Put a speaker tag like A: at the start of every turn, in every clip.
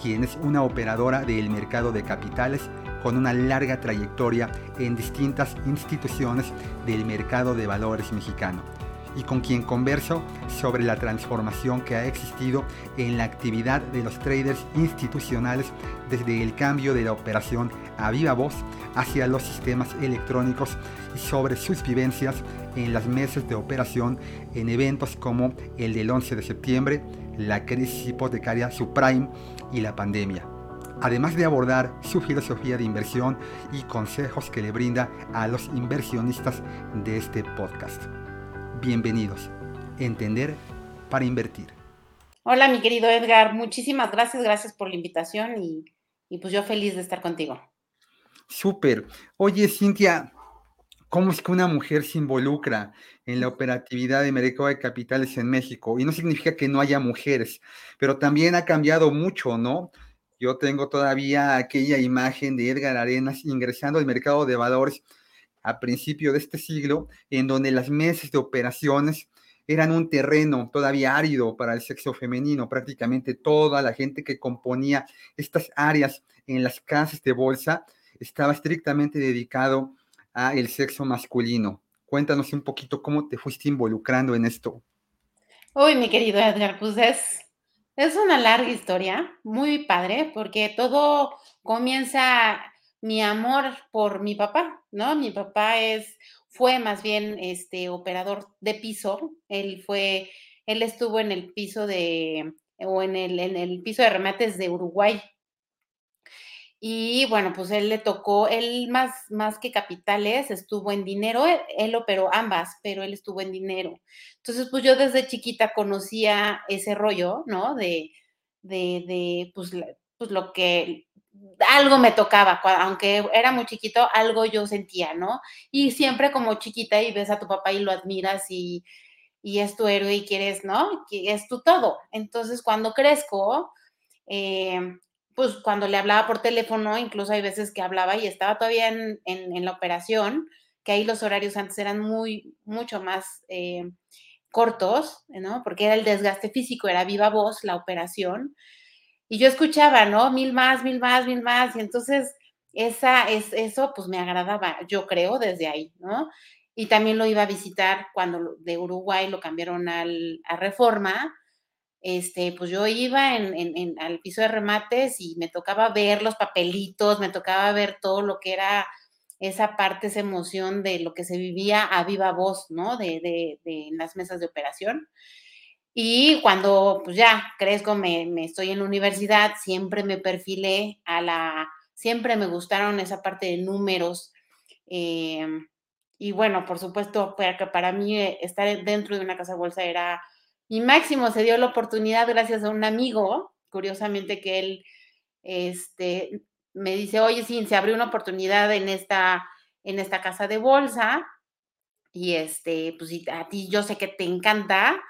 A: quien es una operadora del mercado de capitales con una larga trayectoria en distintas instituciones del mercado de valores mexicano y con quien converso sobre la transformación que ha existido en la actividad de los traders institucionales desde el cambio de la operación a viva voz hacia los sistemas electrónicos y sobre sus vivencias en las mesas de operación en eventos como el del 11 de septiembre, la crisis hipotecaria subprime y la pandemia. Además de abordar su filosofía de inversión y consejos que le brinda a los inversionistas de este podcast. Bienvenidos. Entender para invertir.
B: Hola, mi querido Edgar. Muchísimas gracias. Gracias por la invitación y, y pues yo feliz de estar contigo.
A: Súper. Oye, Cintia, ¿cómo es que una mujer se involucra en la operatividad de mercado de capitales en México? Y no significa que no haya mujeres, pero también ha cambiado mucho, ¿no? Yo tengo todavía aquella imagen de Edgar Arenas ingresando al mercado de valores a principio de este siglo, en donde las mesas de operaciones eran un terreno todavía árido para el sexo femenino. Prácticamente toda la gente que componía estas áreas en las casas de bolsa estaba estrictamente dedicado a el sexo masculino. Cuéntanos un poquito cómo te fuiste involucrando en esto.
B: Uy, mi querido Edgar, pues es, es una larga historia, muy padre, porque todo comienza mi amor por mi papá, ¿no? Mi papá es, fue más bien este operador de piso. Él fue, él estuvo en el piso de, o en el, en el piso de remates de Uruguay. Y bueno, pues él le tocó, él más, más que capitales, estuvo en dinero, él, él, operó ambas, pero él estuvo en dinero. Entonces, pues yo desde chiquita conocía ese rollo, ¿no? De, de, de pues, pues lo que algo me tocaba, aunque era muy chiquito, algo yo sentía, ¿no? Y siempre como chiquita y ves a tu papá y lo admiras y, y es tu héroe y quieres, ¿no? Que es tu todo. Entonces, cuando crezco, eh, pues cuando le hablaba por teléfono, incluso hay veces que hablaba y estaba todavía en, en, en la operación, que ahí los horarios antes eran muy, mucho más eh, cortos, ¿no? Porque era el desgaste físico, era viva voz la operación y yo escuchaba, ¿no? Mil más, mil más, mil más, y entonces esa, es, eso pues me agradaba, yo creo, desde ahí, ¿no? Y también lo iba a visitar cuando de Uruguay lo cambiaron al, a Reforma, este, pues yo iba en, en, en, al piso de remates y me tocaba ver los papelitos, me tocaba ver todo lo que era esa parte, esa emoción de lo que se vivía a viva voz, ¿no? De, de, de en las mesas de operación. Y cuando pues ya crezco, me, me, estoy en la universidad, siempre me perfilé a la, siempre me gustaron esa parte de números. Eh, y bueno, por supuesto, para, para mí eh, estar dentro de una casa bolsa era mi máximo. Se dio la oportunidad gracias a un amigo, curiosamente que él este, me dice, oye, sí, se abrió una oportunidad en esta, en esta casa de bolsa. Y este, pues a ti yo sé que te encanta,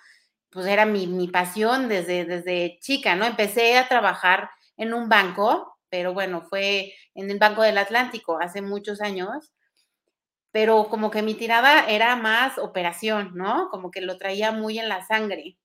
B: pues era mi, mi pasión desde, desde chica, ¿no? Empecé a trabajar en un banco, pero bueno, fue en el Banco del Atlántico hace muchos años, pero como que mi tirada era más operación, ¿no? Como que lo traía muy en la sangre.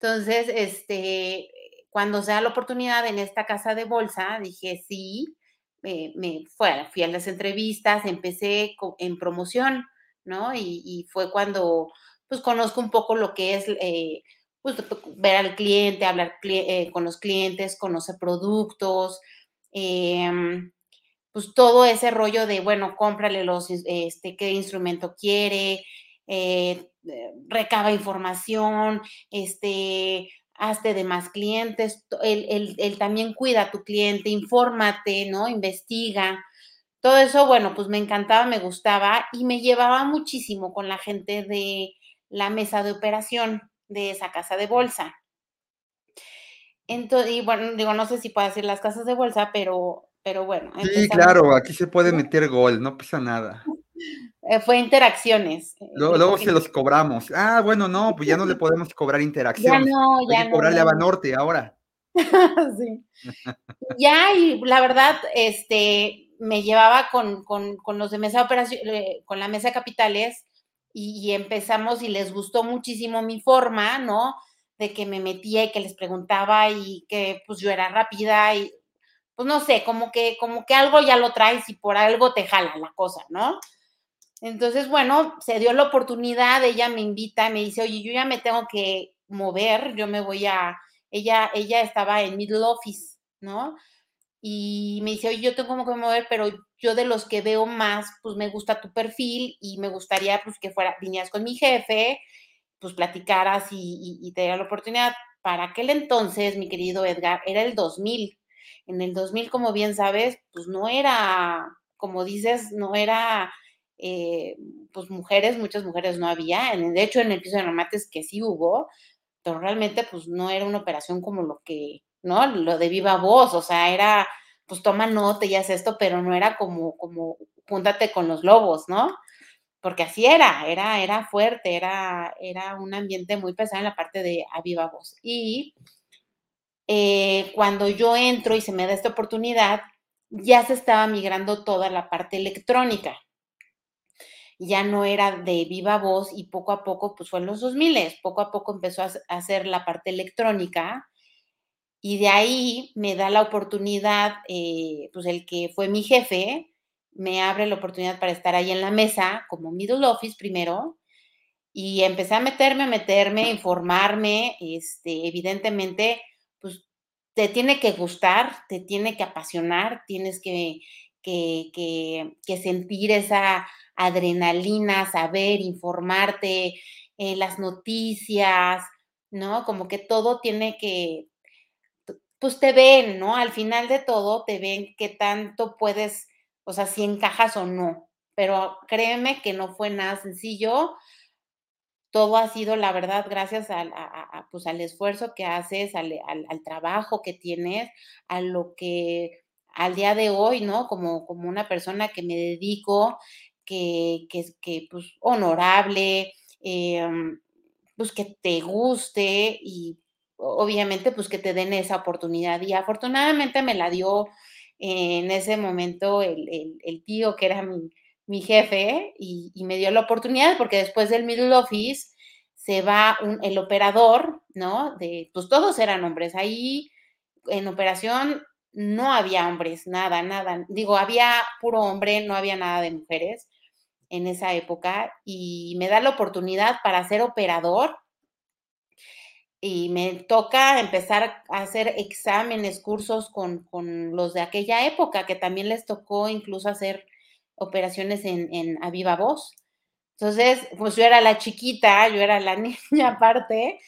B: Entonces, este, cuando se da la oportunidad en esta casa de bolsa, dije sí, me, fui a las entrevistas, empecé en promoción, ¿no? Y, y fue cuando pues conozco un poco lo que es eh, pues, ver al cliente, hablar eh, con los clientes, conocer productos, eh, pues todo ese rollo de, bueno, cómprale los, este, qué instrumento quiere, eh, recaba información, este, hazte de más clientes, él, él, él, también cuida a tu cliente, infórmate, ¿no? Investiga. Todo eso, bueno, pues me encantaba, me gustaba y me llevaba muchísimo con la gente de, la mesa de operación de esa casa de bolsa. Entonces, y bueno, digo, no sé si puedo decir las casas de bolsa, pero pero bueno.
A: Sí, claro, aquí se puede meter gol, no pasa nada.
B: Eh, fue interacciones.
A: Eh, luego, se los cobramos. Ah, bueno, no, pues ya no le podemos cobrar interacciones. Ya no, ya Hay que cobrarle a Banorte ahora.
B: sí. ya, y la verdad, este, me llevaba con, los de mesa operación, eh, con la mesa capitales, y, empezamos y les gustó muchísimo mi forma, ¿no? De que me metía y que les preguntaba y que pues yo era rápida y pues no sé, como que, como que algo ya lo traes y por algo te jala la cosa, ¿no? Entonces, bueno, se dio la oportunidad, ella me invita, me dice, oye, yo ya me tengo que mover, yo me voy a, ella, ella estaba en middle office, ¿no? Y me dice, oye, yo tengo que mover, pero yo de los que veo más, pues me gusta tu perfil y me gustaría pues que fuera, vinieras con mi jefe, pues platicaras y, te diera la oportunidad. Para aquel entonces, mi querido Edgar, era el 2000. En el 2000, como bien sabes, pues no era, como dices, no era eh, pues mujeres, muchas mujeres no había. De hecho, en el piso de remates que sí hubo, pero realmente pues no era una operación como lo que, ¿no? Lo de viva voz, o sea, era, pues toma nota y haz esto, pero no era como, como, júntate con los lobos, ¿no? Porque así era, era, era fuerte, era, era un ambiente muy pesado en la parte de a viva voz. Y eh, cuando yo entro y se me da esta oportunidad, ya se estaba migrando toda la parte electrónica. Ya no era de viva voz y poco a poco, pues fue en los 2000, poco a poco empezó a hacer la parte electrónica y de ahí me da la oportunidad, eh, pues el que fue mi jefe, me abre la oportunidad para estar ahí en la mesa como middle office primero y empecé a meterme, a meterme, informarme, este, evidentemente, te tiene que gustar, te tiene que apasionar, tienes que, que, que sentir esa adrenalina, saber, informarte, eh, las noticias, ¿no? Como que todo tiene que, pues te ven, ¿no? Al final de todo te ven qué tanto puedes, o sea, si encajas o no. Pero créeme que no fue nada sencillo. Todo ha sido, la verdad, gracias al, pues, al esfuerzo que haces, al, al, trabajo que tienes, a lo que al día de hoy, ¿no? Como, como una persona que me dedico, que, que, pues, honorable, em, pues que te guste y obviamente pues que te den esa oportunidad. Y afortunadamente me la dio en ese momento el, tío que era mi, jefe y, me dio la oportunidad porque después del middle office se va el operador, ¿no? De, pues todos eran hombres. Ahí en operación no había hombres, nada, nada. Digo, había puro hombre, no había nada de mujeres en esa época y me da la oportunidad para ser operador y me toca empezar a hacer exámenes, cursos con, los de aquella época, que también les tocó incluso hacer operaciones en, en a viva voz. Entonces, pues yo era la chiquita, yo era la niña aparte,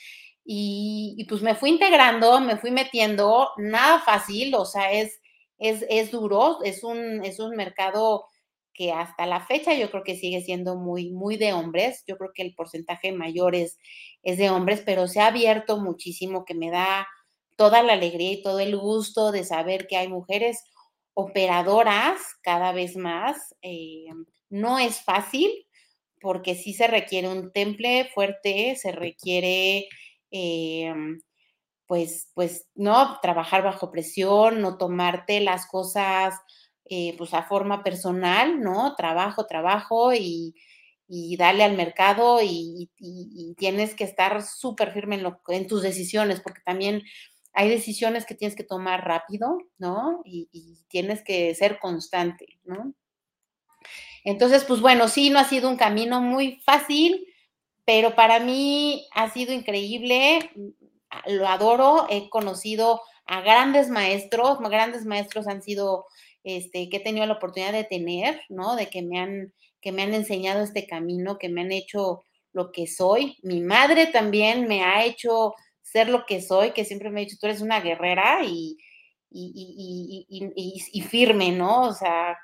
B: y, pues me fui integrando, me fui metiendo, nada fácil, o sea, es, es, es duro, es un, es un mercado que hasta la fecha yo creo que sigue siendo muy, muy de hombres. Yo creo que el porcentaje mayor es, es de hombres, pero se ha abierto muchísimo, que me da toda la alegría y todo el gusto de saber que hay mujeres operadoras cada vez más. Eh, no es fácil porque sí se requiere un temple fuerte, se requiere, eh, pues, pues, no, trabajar bajo presión, no tomarte las cosas eh, pues a forma personal, ¿no? Trabajo, trabajo y, y dale al mercado y, tienes que estar súper firme en, en, tus decisiones, porque también hay decisiones que tienes que tomar rápido, ¿no? Y, tienes que ser constante, ¿no? Entonces, pues bueno, sí, no ha sido un camino muy fácil, pero para mí ha sido increíble, lo adoro, he conocido a grandes maestros, grandes maestros han sido este, que he tenido la oportunidad de tener, ¿no? De que me han, que me han enseñado este camino, que me han hecho lo que soy. Mi madre también me ha hecho ser lo que soy, que siempre me ha dicho, tú eres una guerrera y, y, firme, ¿no? O sea,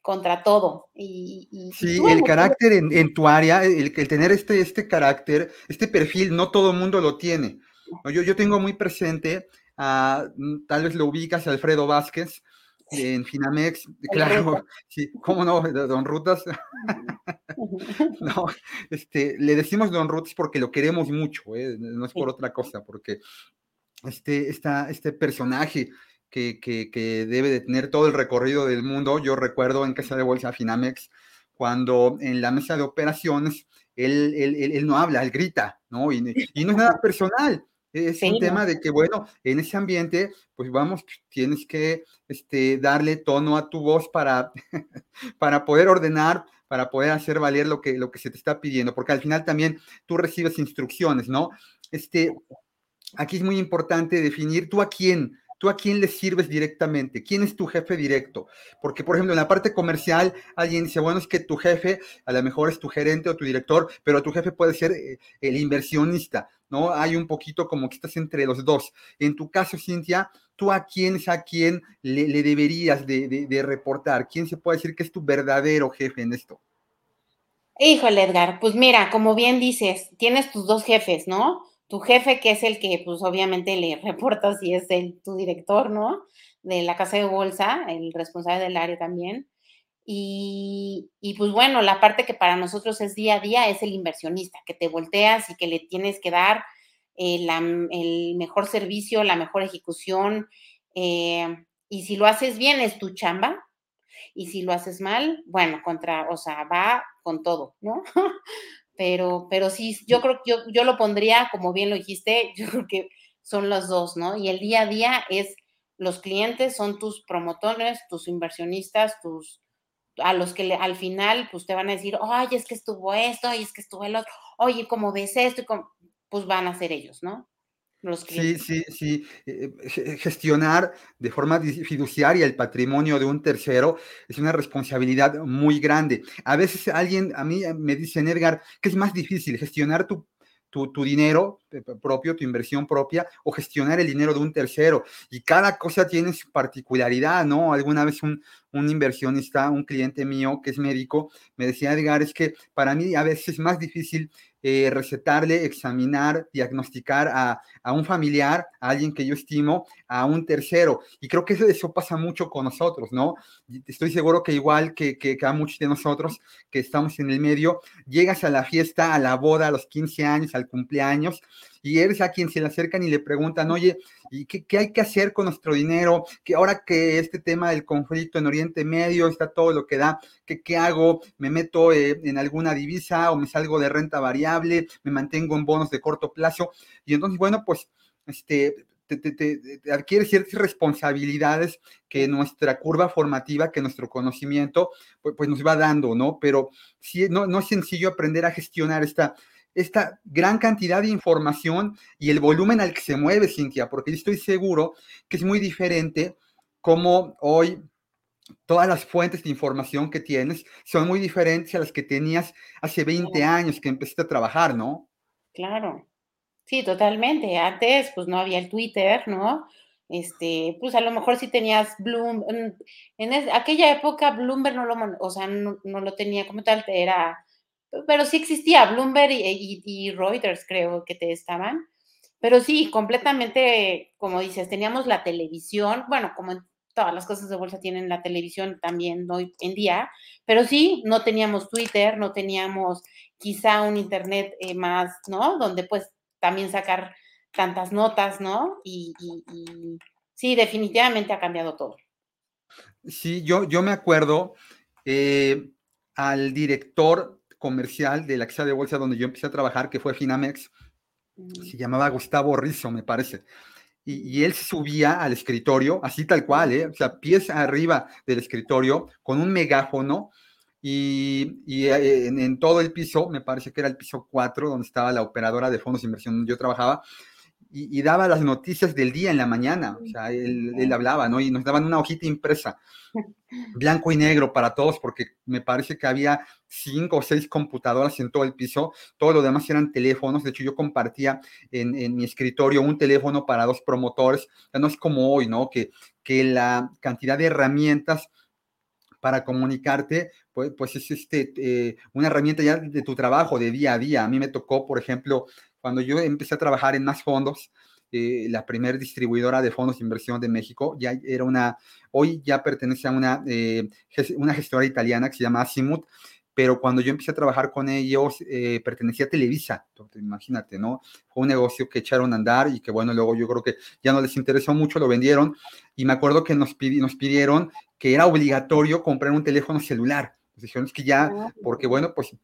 B: contra todo. Y,
A: sí, el carácter en, tu área, el, tener este, este carácter, este perfil, no todo el mundo lo tiene. Yo, yo tengo muy presente, tal vez lo ubicas, Alfredo Vázquez, en Finamex, claro, sí, ¿cómo no? Don Rutas. no, este, le decimos Don Rutas porque lo queremos mucho, ¿eh? no es por otra cosa, porque este, esta, este personaje que, que, que, debe de tener todo el recorrido del mundo, yo recuerdo en Casa de Bolsa Finamex, cuando en la mesa de operaciones él, él, él, no habla, él grita, ¿no? Y, y no es nada personal, es un tema de que, bueno, en ese ambiente, pues vamos, tienes que este, darle tono a tu voz para, para poder ordenar, para poder hacer valer lo que, lo que se te está pidiendo, porque al final también tú recibes instrucciones, ¿no? Este, aquí es muy importante definir tú a quién, ¿Tú a quién le sirves directamente? ¿Quién es tu jefe directo? Porque, por ejemplo, en la parte comercial, alguien dice, bueno, es que tu jefe a lo mejor es tu gerente o tu director, pero tu jefe puede ser eh, el inversionista, ¿no? Hay un poquito como que estás entre los dos. En tu caso, Cintia, ¿tú a quién es a quién le, deberías de, reportar? ¿Quién se puede decir que es tu verdadero jefe en esto?
B: Híjole, Edgar, pues mira, como bien dices, tienes tus dos jefes, ¿no? Tu jefe, que es el que, pues obviamente le reportas y es el, tu director, ¿no? De la casa de bolsa, el responsable del área también. Y, y, pues bueno, la parte que para nosotros es día a día es el inversionista, que te volteas y que le tienes que dar eh, el mejor servicio, la mejor ejecución. Eh, y si lo haces bien, es tu chamba. Y si lo haces mal, bueno, contra, o sea, va con todo, ¿no? pero, pero sí, yo creo que yo, yo lo pondría, como bien lo dijiste, yo creo que son los dos, ¿no? Y el día a día es, los clientes son tus promotores, tus inversionistas, tus, a los que al final, pues te van a decir, oye, es que estuvo esto, oye, es que estuvo el otro, oye, ¿cómo ves esto? Pues van a ser ellos, ¿no?
A: Sí, sí, sí. Eh, eh, gestionar de forma fiduciaria el patrimonio de un tercero es una responsabilidad muy grande. A veces alguien, a mí me dice, Edgar, que es más difícil gestionar tu tu, dinero eh, propio, tu inversión propia, o gestionar el dinero de un tercero. Y cada cosa tiene su particularidad, ¿no? Alguna vez un, un inversionista, un cliente mío que es médico, me decía, Edgar, es que para mí a veces es más difícil eh, recetarle, examinar, diagnosticar a, a, un familiar, a alguien que yo estimo, a un tercero. Y creo que eso, eso pasa mucho con nosotros, ¿no? Estoy seguro que igual que, que, que, a muchos de nosotros que estamos en el medio, llegas a la fiesta, a la boda, a los 15 años, al cumpleaños, y eres a quien se le acercan y le preguntan, oye, ¿y qué, hay que hacer con nuestro dinero? Que ahora que este tema del conflicto en Oriente Medio está todo lo que da, ¿qué, qué hago? ¿Me meto eh, en alguna divisa o me salgo de renta variable? ¿Me mantengo en bonos de corto plazo? Y entonces, bueno, pues, este, te, te, te, adquiere ciertas responsabilidades que nuestra curva formativa, que nuestro conocimiento, pues, pues, nos va dando, ¿no? Pero sí, no, no es sencillo aprender a gestionar esta, esta gran cantidad de información y el volumen al que se mueve, Cintia, porque yo estoy seguro que es muy diferente como hoy todas las fuentes de información que tienes son muy diferentes a las que tenías hace 20 años que empezaste a trabajar, ¿no?
B: Claro, sí, totalmente. Antes, pues no había el Twitter, ¿no? Este, pues a lo mejor sí tenías Bloom, en, aquella época Bloomberg no lo, o sea, no, no lo tenía como tal, era pero sí existía Bloomberg y, Reuters, creo que te estaban. Pero sí, completamente, como dices, teníamos la televisión, bueno, como todas las cosas de bolsa tienen la televisión también hoy en día, pero sí, no teníamos Twitter, no teníamos quizá un Internet eh, más, ¿no? Donde pues también sacar tantas notas, ¿no? Y, sí, definitivamente ha cambiado todo.
A: Sí, yo, yo me acuerdo eh, al director comercial de la casa de bolsa donde yo empecé a trabajar, que fue Finamex, se llamaba Gustavo Rizzo, me parece. Y, él subía al escritorio, así tal cual, ¿eh? o sea, pies arriba del escritorio, con un megáfono, y, y eh, en, en, todo el piso, me parece que era el piso 4, donde estaba la operadora de fondos de inversión donde yo trabajaba, y, daba las noticias del día en la mañana, o sea, él, él, hablaba, ¿no? Y nos daban una hojita impresa, blanco y negro para todos, porque me parece que había cinco o seis computadoras en todo el piso, todo lo demás eran teléfonos, de hecho yo compartía en, en mi escritorio un teléfono para dos promotores, ya no es como hoy, ¿no? Que, que la cantidad de herramientas para comunicarte, pues, pues es este, eh, una herramienta ya de tu trabajo, de día a día. A mí me tocó, por ejemplo, cuando yo empecé a trabajar en más fondos, eh, la primer distribuidora de fondos de inversión de México. Ya era una, hoy ya pertenece a una, eh, una gestora italiana que se llama Asimut, pero cuando yo empecé a trabajar con ellos, eh, pertenecía a Televisa, imagínate, ¿no? Fue un negocio que echaron a andar y que bueno, luego yo creo que ya no les interesó mucho, lo vendieron y me acuerdo que nos, nos pidieron que era obligatorio comprar un teléfono celular. Nos dijeron es que ya, ah, porque bueno, pues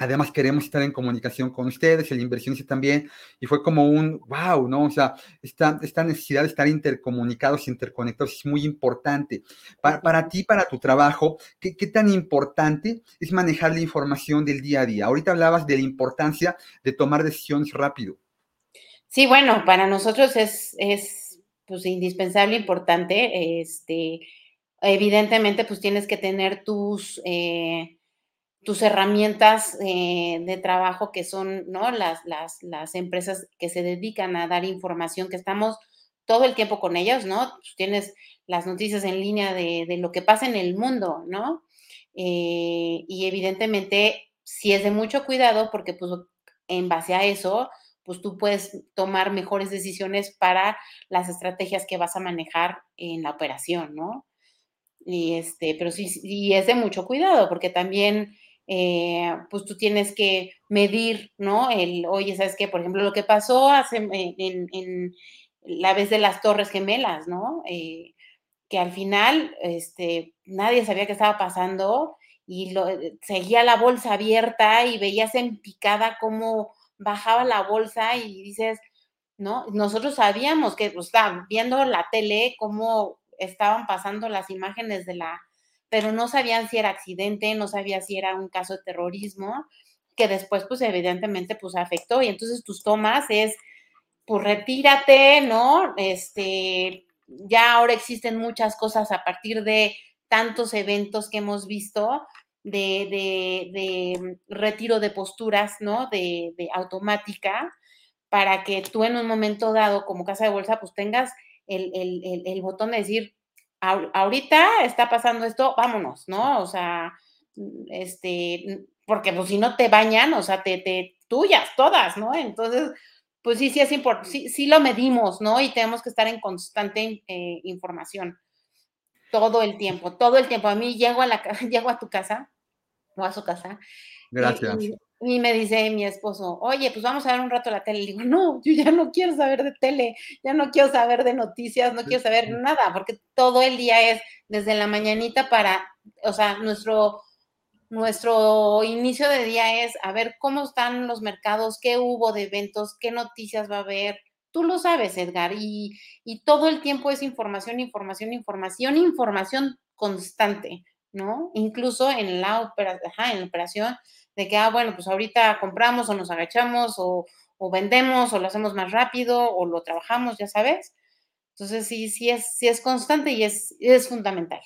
A: Además, queremos estar en comunicación con ustedes, el inversionista también, y fue como un wow, ¿no? O sea, esta, esta necesidad de estar intercomunicados, interconectados es muy importante. Para, para ti, para tu trabajo, ¿qué, ¿qué, tan importante es manejar la información del día a día? Ahorita hablabas de la importancia de tomar decisiones rápido.
B: Sí, bueno, para nosotros es, es pues, indispensable, importante. Este, evidentemente, pues tienes que tener tus... Eh, tus herramientas eh, de trabajo que son ¿no? las, las, las, empresas que se dedican a dar información, que estamos todo el tiempo con ellas, ¿no? Pues tienes las noticias en línea de, de, lo que pasa en el mundo, ¿no? Eh, y evidentemente, si es de mucho cuidado, porque pues en base a eso, pues tú puedes tomar mejores decisiones para las estrategias que vas a manejar en la operación, ¿no? Y este, pero sí, y es de mucho cuidado, porque también eh, pues tú tienes que medir, ¿no? El, oye, ¿sabes qué? Por ejemplo, lo que pasó hace, en, la vez de las Torres Gemelas, ¿no? Eh, que al final este, nadie sabía qué estaba pasando y eh, seguía la bolsa abierta y veías en picada cómo bajaba la bolsa y dices, ¿no? Nosotros sabíamos que, pues, viendo la tele, cómo estaban pasando las imágenes de la pero no sabían si era accidente, no sabían si era un caso de terrorismo, que después, pues evidentemente, pues afectó. Y entonces tus tomas es, pues retírate, ¿no? Este, ya ahora existen muchas cosas a partir de tantos eventos que hemos visto de, de, de retiro de posturas, ¿no? De, de, automática, para que tú en un momento dado, como casa de bolsa, pues tengas el, el, el, el botón de decir, ahorita está pasando esto, vámonos, ¿no? O sea, mm, este, mm, porque pues si no te bañan, o sea, te, te tuyas todas, ¿no? Entonces, pues sí, sí es importante, sí, sí, lo medimos, ¿no? Y tenemos que estar en constante eh, información todo el tiempo, todo el tiempo. A mí llego a la llego a tu casa o a su casa.
A: Gracias.
B: Me dice mi esposo, oye, pues vamos a ver un rato la tele. Le digo, no, yo ya no quiero saber de tele, ya no quiero saber de noticias, no quiero saber nada, porque todo el día es desde la mañanita para, o sea, nuestro, nuestro inicio de día es a ver cómo están los mercados, qué hubo de eventos, qué noticias va a haber. Tú lo sabes, Edgar, y, y todo el tiempo es información, información, información, información constante, ¿no? Incluso en la, opera, en la operación de que, ah, bueno, pues ahorita compramos o nos agachamos o, vendemos o lo hacemos más rápido o lo trabajamos, ya sabes. Entonces sí, sí es, sí es constante y es, es fundamental.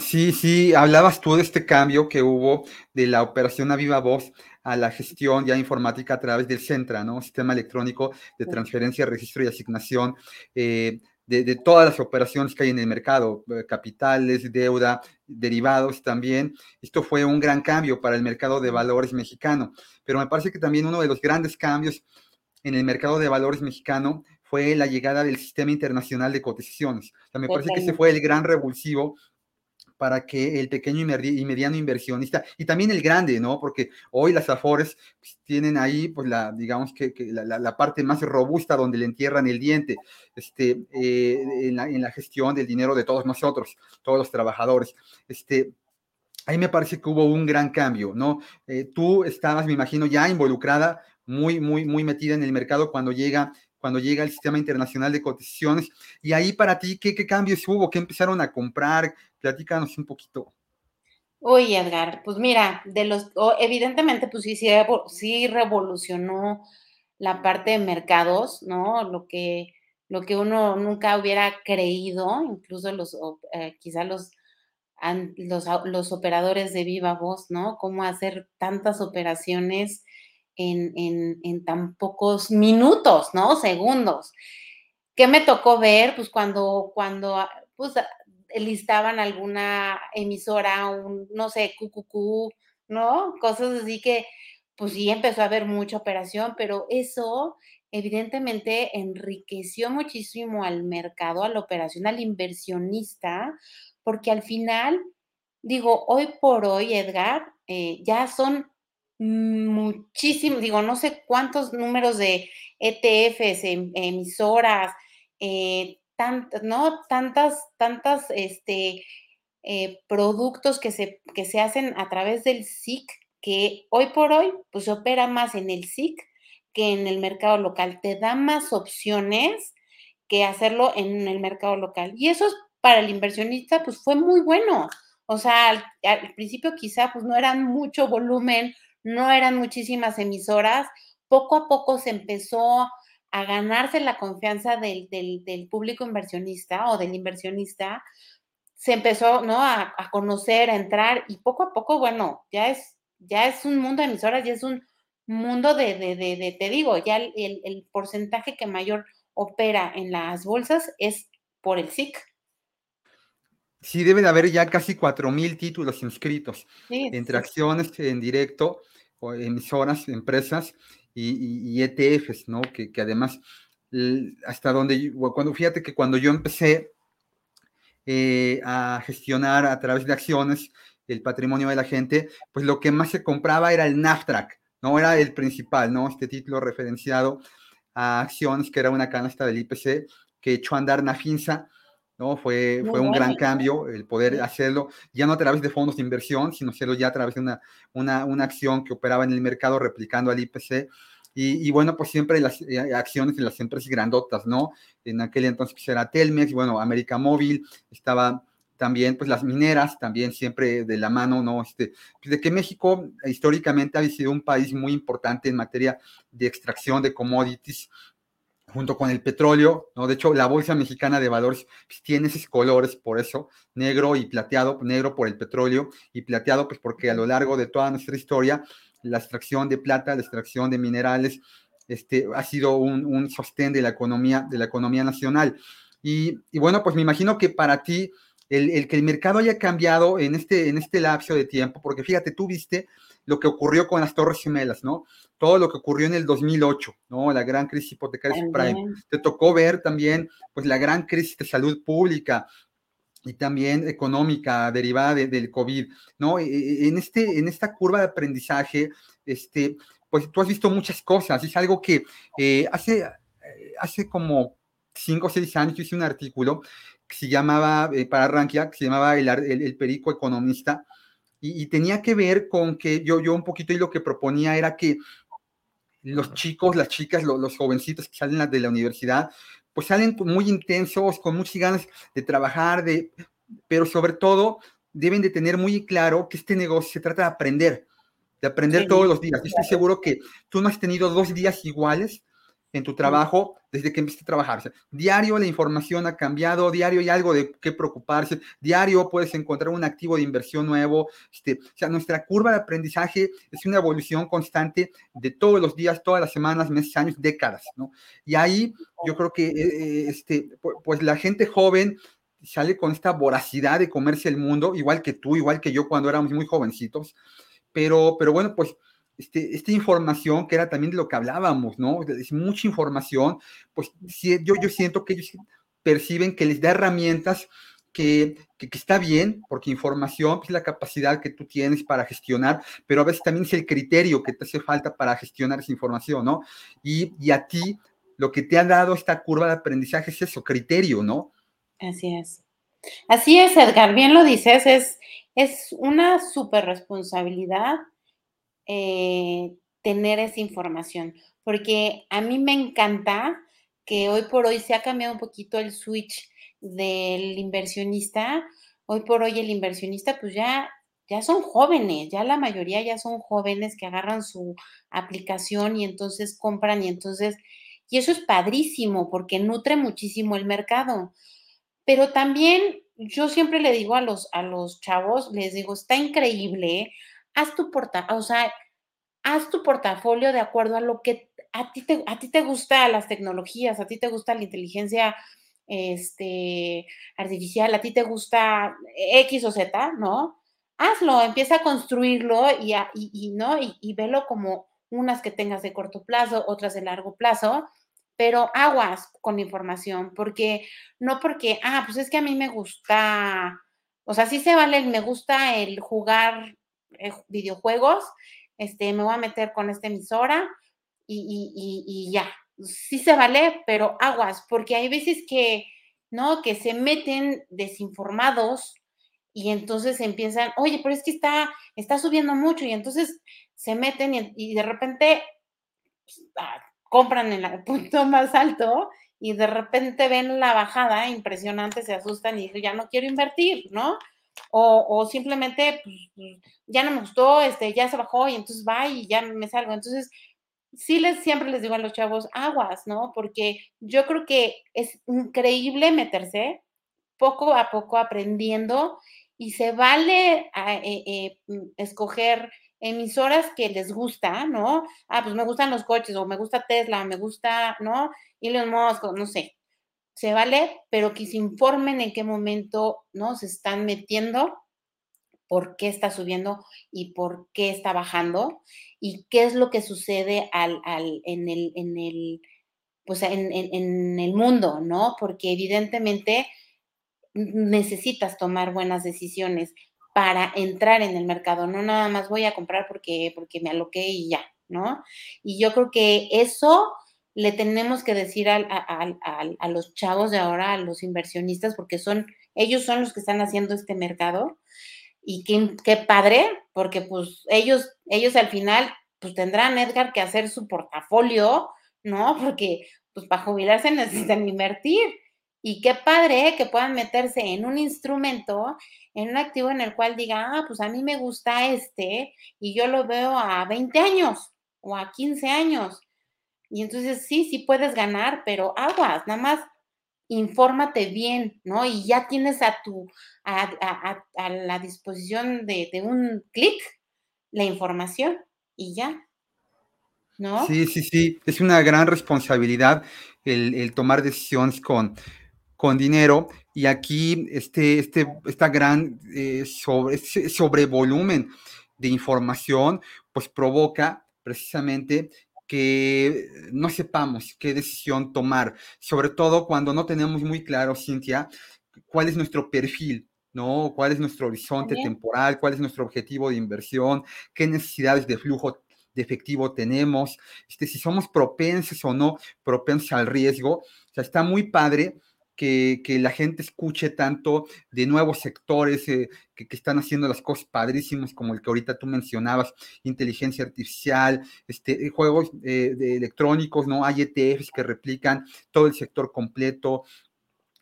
A: Sí, sí, hablabas tú de este cambio que hubo de la operación a viva voz a la gestión ya informática a través del Centra, ¿no? Sistema electrónico de transferencia, registro y asignación. Eh, de, todas las operaciones que hay en el mercado, eh, capitales, deuda, derivados también. Esto fue un gran cambio para el mercado de valores mexicano, pero me parece que también uno de los grandes cambios en el mercado de valores mexicano fue la llegada del sistema internacional de cotizaciones. O sea, me parece que ese fue el gran revulsivo para que el pequeño y mediano inversionista, y también el grande, ¿no? Porque hoy las Afores pues, tienen ahí, pues, la, digamos que, la, parte más robusta donde le entierran el diente, este, eh, en, la, gestión del dinero de todos nosotros, todos los trabajadores. Este, ahí me parece que hubo un gran cambio, ¿no? Eh, tú estabas, me imagino, ya involucrada, muy, muy, muy metida en el mercado cuando llega cuando llega el sistema internacional de cotizaciones. Y ahí para ti, ¿qué, qué cambios hubo? ¿Qué empezaron a comprar? Platícanos un poquito.
B: Uy, Edgar, pues mira, de los, evidentemente, pues sí, sí, revolucionó la parte de mercados, ¿no? Lo que, lo que uno nunca hubiera creído, incluso los, eh, quizá los, los, los, operadores de viva voz, ¿no? Cómo hacer tantas operaciones en, tan pocos minutos, ¿no? Segundos. ¿Qué me tocó ver? Pues cuando, cuando ah, pues, ah, listaban alguna emisora, un, no sé, QQQ, ¿no? Cosas así que, pues sí, empezó a haber mucha operación, pero eso evidentemente enriqueció muchísimo al mercado, a la operación, al inversionista, porque al final, digo, hoy por hoy, Edgar, eh, ya son muchísimos, digo, no sé cuántos números de ETFs, em, emisoras, eh, ¿no? Tantas, tantas, este, eh, productos que se, que se hacen a través del SIC, que hoy por hoy, pues se opera más en el SIC que en el mercado local. Te da más opciones que hacerlo en el mercado local. Y eso para el inversionista, pues fue muy bueno. O sea, al, al principio quizá pues no eran mucho volumen, no eran muchísimas emisoras, poco a poco se empezó a ganarse la confianza del, público inversionista o del inversionista, se empezó ¿no? A, conocer, a entrar y poco a poco, bueno, ya es, ya es un mundo de emisoras, ya es un mundo de, de, te digo, ya el, el, porcentaje que mayor opera en las bolsas es por el SIC.
A: Sí, debe de haber ya casi 4.000 títulos inscritos entre acciones en directo, o emisoras, empresas y, ETFs, ¿no? Que, además, hasta donde, cuando, fíjate que cuando yo empecé eh, a gestionar a través de acciones el patrimonio de la gente, pues lo que más se compraba era el NAFTRAC, ¿no? Era el principal, ¿no? Este título referenciado a acciones, que era una canasta del IPC, que echó a andar Nafinsa, ¿no? Fue, fue un gran cambio el poder hacerlo, ya no a través de fondos de inversión, sino hacerlo ya a través de una, una, una acción que operaba en el mercado replicando al IPC. Y, bueno, pues siempre las eh, acciones de las empresas grandotas, ¿no? En aquel entonces pues era Telmex, bueno, América Móvil, estaba también, pues las mineras, también siempre de la mano, ¿no? Este, pues, de que México históricamente ha sido un país muy importante en materia de extracción de commodities, junto con el petróleo, ¿no? De hecho, la Bolsa Mexicana de Valores pues, tiene esos colores, por eso, negro y plateado, negro por el petróleo y plateado, pues porque a lo largo de toda nuestra historia, la extracción de plata, la extracción de minerales, este, ha sido un, sostén de la economía, de la economía nacional. Y, bueno, pues me imagino que para ti, el, el, que el mercado haya cambiado en este, en este lapso de tiempo, porque fíjate, tú viste lo que ocurrió con las Torres Gemelas, ¿no? Todo lo que ocurrió en el 2008, ¿no? La gran crisis hipotecaria subprime. Te tocó ver también, pues, la gran crisis de salud pública y también económica derivada del COVID, ¿no? E, e, en, este, en esta curva de aprendizaje, este, pues tú has visto muchas cosas. Es algo que eh, hace, eh, hace como cinco o seis años yo hice un artículo que se llamaba, eh, para Rankia, que se llamaba el, el Perico Economista, y, tenía que ver con que yo, yo un poquito y lo que proponía era que los chicos, las chicas, los, jovencitos que salen de la universidad, pues salen muy intensos, con muchas ganas de trabajar, de, pero sobre todo deben de tener muy claro que este negocio se trata de aprender, de aprender todos los días. estoy seguro que tú no has tenido dos días iguales en tu trabajo desde que empezaste a trabajar. diario la información ha cambiado, diario hay algo de qué preocuparse, diario puedes encontrar un activo de inversión nuevo. Este, o sea, nuestra curva de aprendizaje es una evolución constante de todos los días, todas las semanas, meses, años, décadas, ¿no? Y ahí yo creo que eh, eh, este, pues la gente joven sale con esta voracidad de comerse el mundo, igual que tú, igual que yo cuando éramos muy jovencitos, pero, pero bueno, pues este, esta información, que era también de lo que hablábamos, ¿no? Es mucha información, pues yo, yo siento que ellos perciben que les da herramientas que, que, está bien, porque información es la capacidad que tú tienes para gestionar, pero a veces también es el criterio que te hace falta para gestionar esa información, ¿no? Y, y a ti, lo que te ha dado esta curva de aprendizaje es eso, criterio, ¿no?
B: Así es. Así es, Edgar, bien lo dices, es, es una súper responsabilidad eh, tener esa información, porque a mí me encanta que hoy por hoy se ha cambiado un poquito el switch del inversionista. Hoy por hoy el inversionista pues ya ya son jóvenes, ya la mayoría ya son jóvenes que agarran su aplicación y entonces compran y entonces, y eso es padrísimo porque nutre muchísimo el mercado. Pero también yo siempre le digo a los, a los chavos, les digo, está increíble, haz tu portafolio, o sea, haz tu portafolio de acuerdo a lo que a ti te, a ti te gusta las tecnologías, a ti te gusta la inteligencia este, artificial, a ti te gusta X o Z, ¿no? Hazlo, empieza a construirlo y, ¿no? Y, velo como unas que tengas de corto plazo, otras de largo plazo, pero aguas con información, porque no porque, ah, pues es que a mí me gusta, o sea, sí se vale, me gusta el jugar eh, videojuegos, este, me voy a meter con esta emisora y, y, y ya, sí se vale, pero aguas, porque hay veces que, ¿no? Que se meten desinformados y entonces empiezan, oye, pero es que está, está subiendo mucho y entonces se meten y, de repente pues, ah, compran en el punto más alto y de repente ven la bajada impresionante, se asustan y dicen, ya no quiero invertir, ¿no? O, o simplemente, pues, pues, ya no me gustó, este, ya se bajó y entonces va y ya me salgo. Entonces, sí les, siempre les digo a los chavos, aguas, ¿no? Porque yo creo que es increíble meterse poco a poco aprendiendo y se vale ah, eh, eh, mm, escoger emisoras que les gusta, ¿no? Ah, pues me gustan los coches, o me gusta Tesla, me gusta, ¿no? Elon Musk, no sé. Se vale, pero que se informen en qué momento, ¿no? Se están metiendo, por qué está subiendo y por qué está bajando, y qué es lo que sucede al, al, en, el, en, el, pues en, en el mundo, ¿no? Porque evidentemente necesitas tomar buenas decisiones para entrar en el mercado, no nada más voy a comprar porque, porque me aloqué y ya, ¿no? Y yo creo que eso le tenemos que decir a, a, los chavos de ahora, a los inversionistas, porque son, ellos son los que están haciendo este mercado. Y qué, qué padre, porque pues ellos, ellos al final, pues tendrán, Edgar, que hacer su portafolio, ¿no? Porque pues para jubilarse necesitan invertir. Y qué padre que puedan meterse en un instrumento, en un activo en el cual diga, ah, pues a mí me gusta este y yo lo veo a 20 años o a 15 años. Y entonces sí, sí puedes ganar, pero aguas, nada más infórmate bien, ¿no? Y ya tienes a tu, a, la disposición de, un clic la información y ya. ¿No?
A: Sí, sí, sí, es una gran responsabilidad el, el tomar decisiones con, con dinero y aquí este, este, esta gran eh, sobre, sobrevolumen de información pues provoca precisamente que no sepamos qué decisión tomar, sobre todo cuando no tenemos muy claro, Cintia, cuál es nuestro perfil, ¿no? ¿Cuál es nuestro horizonte temporal? ¿Cuál es nuestro objetivo de inversión? ¿Qué necesidades de flujo de efectivo tenemos? Este, si somos propensos o no propensos al riesgo. O sea, está muy padre que, la gente escuche tanto de nuevos sectores eh, que, están haciendo las cosas padrísimas, como el que ahorita tú mencionabas, inteligencia artificial, este, eh, juegos eh, electrónicos, ¿no? Hay ETFs que replican todo el sector completo.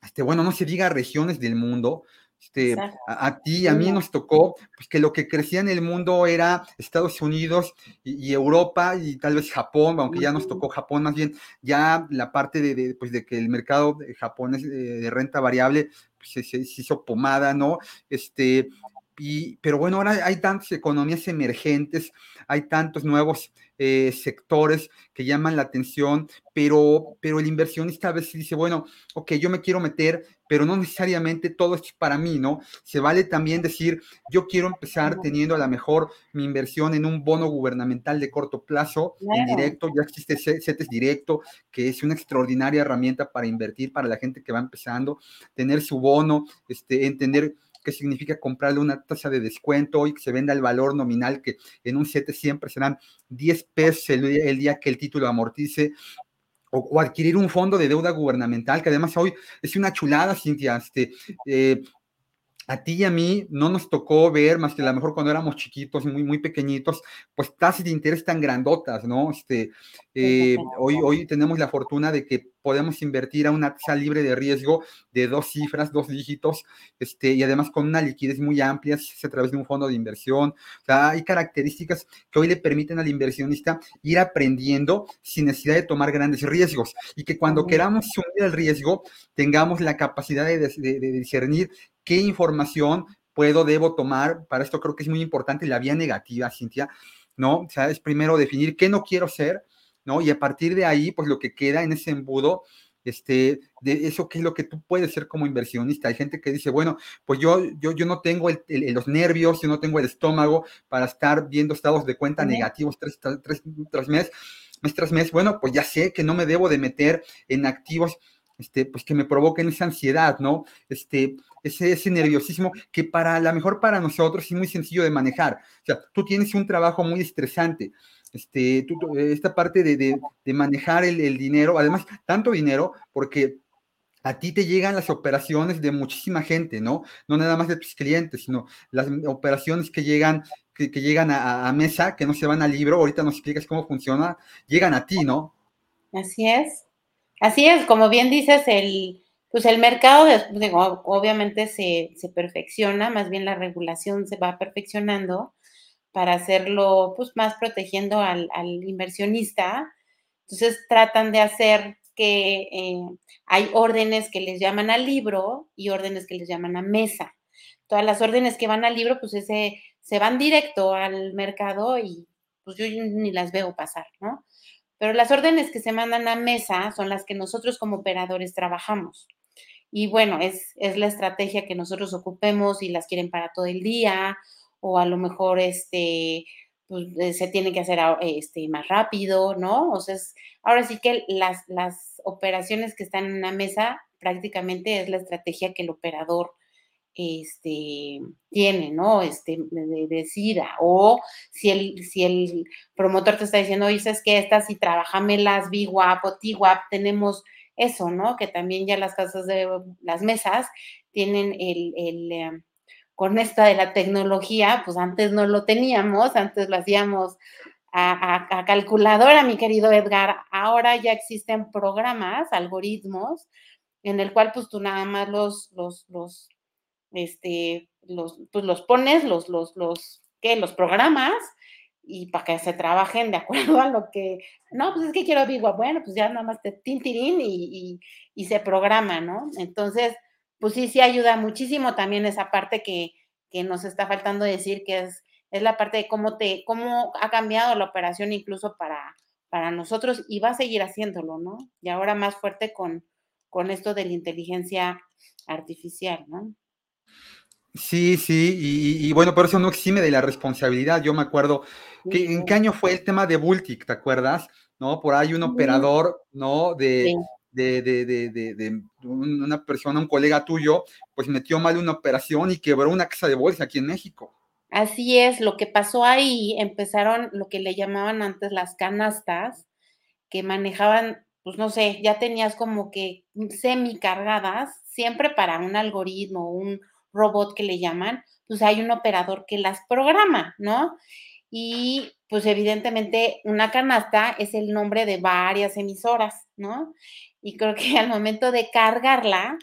A: Este, bueno, no se diga regiones del mundo, este, a, ti, a mí nos tocó pues, que lo que crecía en el mundo era Estados Unidos y, Europa y tal vez Japón, aunque ya nos tocó Japón, más bien ya la parte de, pues, de que el mercado japonés de, renta variable pues, se, hizo pomada, ¿no? Este, y, pero bueno, ahora hay tantas economías emergentes, hay tantos nuevos eh, sectores que llaman la atención, pero, pero el inversionista a veces dice, bueno, ok, yo me quiero meter, pero no necesariamente todo esto es para mí, ¿no? Se vale también decir, yo quiero empezar teniendo a lo mejor mi inversión en un bono gubernamental de corto plazo, en directo, ya existe CETES Directo, que es una extraordinaria herramienta para invertir para la gente que va empezando, tener su bono, este, entender qué significa comprarle una tasa de descuento y que se venda el valor nominal, que en un 7 siempre serán 10 pesos el, día que el título amortice, o, adquirir un fondo de deuda gubernamental, que además hoy es una chulada, Cintia. Este, eh, a ti y a mí no nos tocó ver, más que a lo mejor cuando éramos chiquitos, muy, muy pequeñitos, pues tasas de interés tan grandotas, ¿no? Este, eh, hoy, hoy tenemos la fortuna de que podemos invertir a una tasa libre de riesgo de dos cifras, dos dígitos, este, y además con una liquidez muy amplia, a través de un fondo de inversión. O sea, hay características que hoy le permiten al inversionista ir aprendiendo sin necesidad de tomar grandes riesgos y que cuando queramos asumir el riesgo tengamos la capacidad de, de discernir qué información puedo, debo tomar. Para esto creo que es muy importante la vía negativa, Cintia, ¿no? O sea, es primero definir qué no quiero ser, ¿no? Y a partir de ahí, pues lo que queda en ese embudo este, de eso qué es lo que tú puedes ser como inversionista. Hay gente que dice, bueno, pues yo, yo, yo no tengo los nervios, yo no tengo el estómago para estar viendo estados de cuenta negativos tres, tres, tras mes, mes tras mes. Bueno, pues ya sé que no me debo de meter en activos este, pues que me provoquen esa ansiedad, ¿no? Este, ese, ese nerviosismo que para la mejor para nosotros es muy sencillo de manejar. O sea, tú tienes un trabajo muy estresante, este, esta parte de, manejar el, dinero, además, tanto dinero, porque a ti te llegan las operaciones de muchísima gente, ¿no? No nada más de tus clientes, sino las operaciones que llegan, que, llegan a, mesa, que no se van al libro, ahorita nos explicas cómo funciona, llegan a ti, ¿no?
B: Así es. Así es, como bien dices, el, pues el mercado, obviamente se, se perfecciona, más bien la regulación se va perfeccionando para hacerlo pues más protegiendo al, inversionista. Entonces tratan de hacer que eh, hay órdenes que les llaman al libro y órdenes que les llaman a mesa. Todas las órdenes que van al libro, pues ese, se van directo al mercado y pues yo ni las veo pasar, ¿no? Pero las órdenes que se mandan a mesa son las que nosotros como operadores trabajamos. Y bueno, es, es la estrategia que nosotros ocupemos y las quieren para todo el día o a lo mejor este, pues, eh, se tiene que hacer este, más rápido, ¿no? O sea, ahora sí que las, las operaciones que están en la mesa prácticamente es la estrategia que el operador este, tiene, ¿no? Este, de, decida. O si el, si el promotor te está diciendo, oye, es que estas, si las BWAP o TWAP, tenemos eso, ¿no? Que también ya las casas de las mesas tienen el, el em, con esta de la tecnología, pues antes no lo teníamos, antes lo hacíamos a, calculadora, mi querido Edgar. Ahora ya existen programas, algoritmos, en el cual pues tú nada más los, los, los, este, los, pues los pones, los, los, los, ¿qué? Los programas y para que se trabajen de acuerdo a lo que, no, pues es que quiero Big bueno, pues ya nada más te tintirín y, y, y se programa, ¿no? Entonces, pues sí, sí ayuda muchísimo también esa parte que, nos está faltando decir, que es, es la parte de cómo, te, cómo ha cambiado la operación incluso para, para nosotros y va a seguir haciéndolo, ¿no? Y ahora más fuerte con, con esto de la inteligencia artificial, ¿no?
A: Sí, sí, y, bueno, por eso no exime de la responsabilidad. Yo me acuerdo que en qué año fue el tema de Bultic, ¿te acuerdas? ¿No? Por ahí un operador, ¿no? De, de, de, de, una persona, un colega tuyo, pues metió mal una operación y quebró una casa de bolsa aquí en México.
B: Así es, lo que pasó ahí, empezaron lo que le llamaban antes las canastas, que manejaban, pues no sé, ya tenías como que semi cargadas, siempre para un algoritmo, un robot que le llaman, pues hay un operador que las programa, ¿no? Y pues evidentemente una canasta es el nombre de varias emisoras, ¿no? y creo que al momento de cargarla,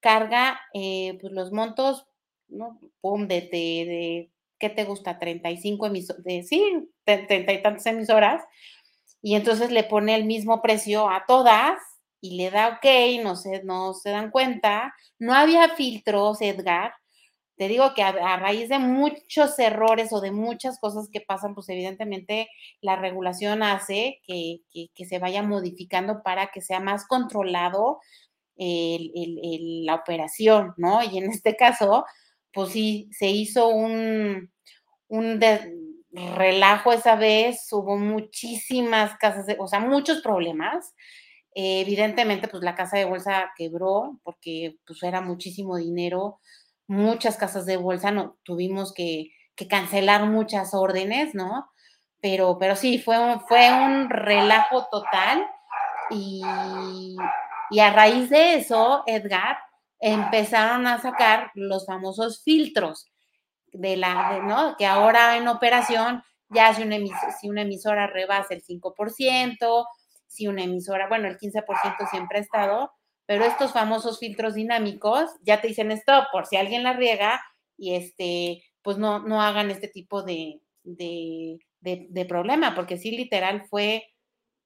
B: carga eh, pues los montos, ¿no? Pum, de, de, ¿qué te gusta? 35 emisoras, de, sí, 30 y tantas emisoras, y entonces le pone el mismo precio a todas y le da ok, no se, no se dan cuenta, no había filtros, Edgar, te digo que a, raíz de muchos errores o de muchas cosas que pasan, pues evidentemente la regulación hace que, se vaya modificando para que sea más controlado la operación, ¿no? Y en este caso, pues sí, se hizo un, un relajo esa vez, hubo muchísimas casas, o sea, muchos problemas. Evidentemente, pues la casa de bolsa quebró porque pues era muchísimo dinero muchas casas de bolsa, no, tuvimos que, cancelar muchas órdenes, ¿no? Pero, pero sí, fue un, fue un relajo total y, a raíz de eso, Edgar, empezaron a sacar los famosos filtros de la, ¿no? Que ahora en operación ya si una, emisora, si una emisora rebasa el 5%, si una emisora, bueno, el 15% siempre ha estado, pero estos famosos filtros dinámicos ya te dicen esto por si alguien la riega y este, pues no, no hagan este tipo de, de, problema, porque sí, literal fue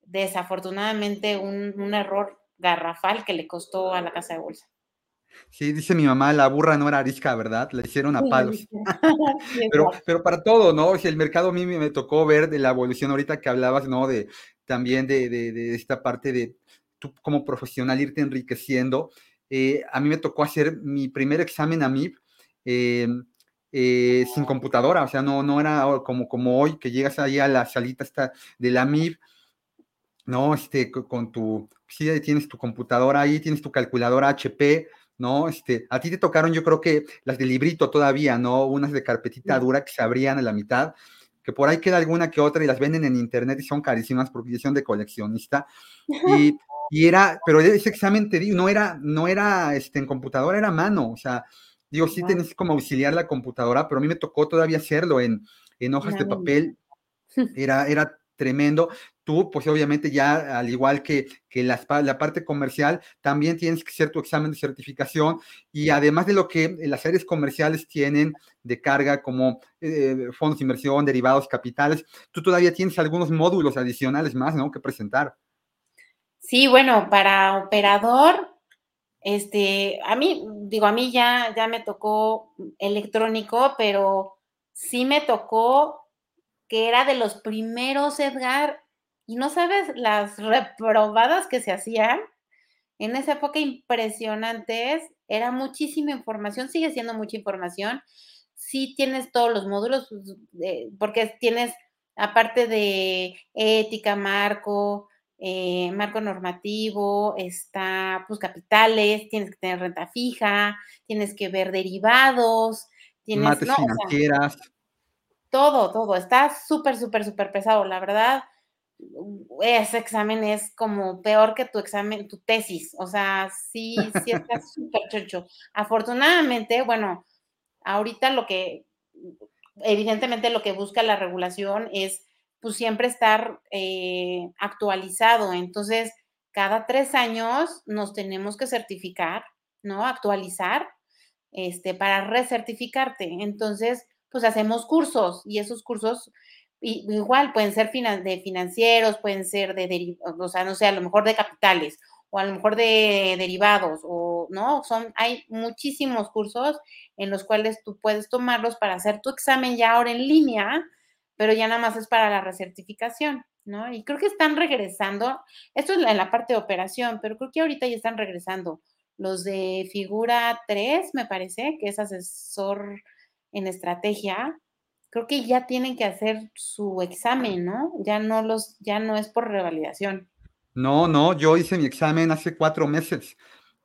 B: desafortunadamente un, error garrafal que le costó a la casa de bolsa.
A: Sí, dice mi mamá, la burra no era arisca, ¿verdad? La hicieron a palos. pero, pero para todo, ¿no? Si el mercado a mí me tocó ver de la evolución ahorita que hablabas, ¿no? De también de, de esta parte de tú como profesional irte enriqueciendo. Eh, a mí me tocó hacer mi primer examen a MIP eh, eh, sin computadora, o sea, no, no era como, como hoy que llegas ahí a la salita esta de la MIP, ¿no? Este, con tu, sí, tienes tu computadora ahí, tienes tu calculadora HP, ¿no? Este, a ti te tocaron, yo creo que las de librito todavía, ¿no? Unas de carpetita dura que se abrían a la mitad, que por ahí queda alguna que otra y las venden en internet y son carísimas porque son de coleccionista. Y, y era, pero ese examen te digo, no era, no era este, en computadora, era mano, o sea, digo, sí tenés como auxiliar la computadora, pero a mí me tocó todavía hacerlo en, en hojas de papel. Era, era tremendo. Tú, pues obviamente ya, al igual que, que la, parte comercial, también tienes que hacer tu examen de certificación y además de lo que las áreas comerciales tienen de carga como eh, fondos de inversión, derivados, capitales, tú todavía tienes algunos módulos adicionales más, ¿no? Que presentar.
B: Sí, bueno, para operador, este, a mí, digo, a mí ya, ya me tocó electrónico, pero sí me tocó que era de los primeros, Edgar, y no sabes las reprobadas que se hacían. En esa época impresionantes, era muchísima información, sigue siendo mucha información. Sí tienes todos los módulos, pues, porque tienes, aparte de ética, marco, eh, marco normativo, está, pues, capitales, tienes que tener renta fija, tienes que ver derivados, tienes...
A: Mates financieras
B: todo, todo. Está súper, súper, súper pesado. La verdad, ese examen es como peor que tu examen, tu tesis. O sea, sí, sí está súper chocho. Afortunadamente, bueno, ahorita lo que, evidentemente lo que busca la regulación es pues siempre estar eh, actualizado. Entonces, cada tres años nos tenemos que certificar, ¿no? Actualizar, este, para recertificarte. Entonces, pues hacemos cursos y esos cursos igual pueden ser de financieros, pueden ser de, o sea, no sé, a lo mejor de capitales o a lo mejor de derivados o no, son hay muchísimos cursos en los cuales tú puedes tomarlos para hacer tu examen ya ahora en línea, pero ya nada más es para la recertificación, ¿no? Y creo que están regresando, esto es en la parte de operación, pero creo que ahorita ya están regresando los de figura 3, me parece, que es asesor en estrategia, creo que ya tienen que hacer su examen, ¿no? Ya no los, ya no es por revalidación.
A: No, no, yo hice mi examen hace cuatro meses.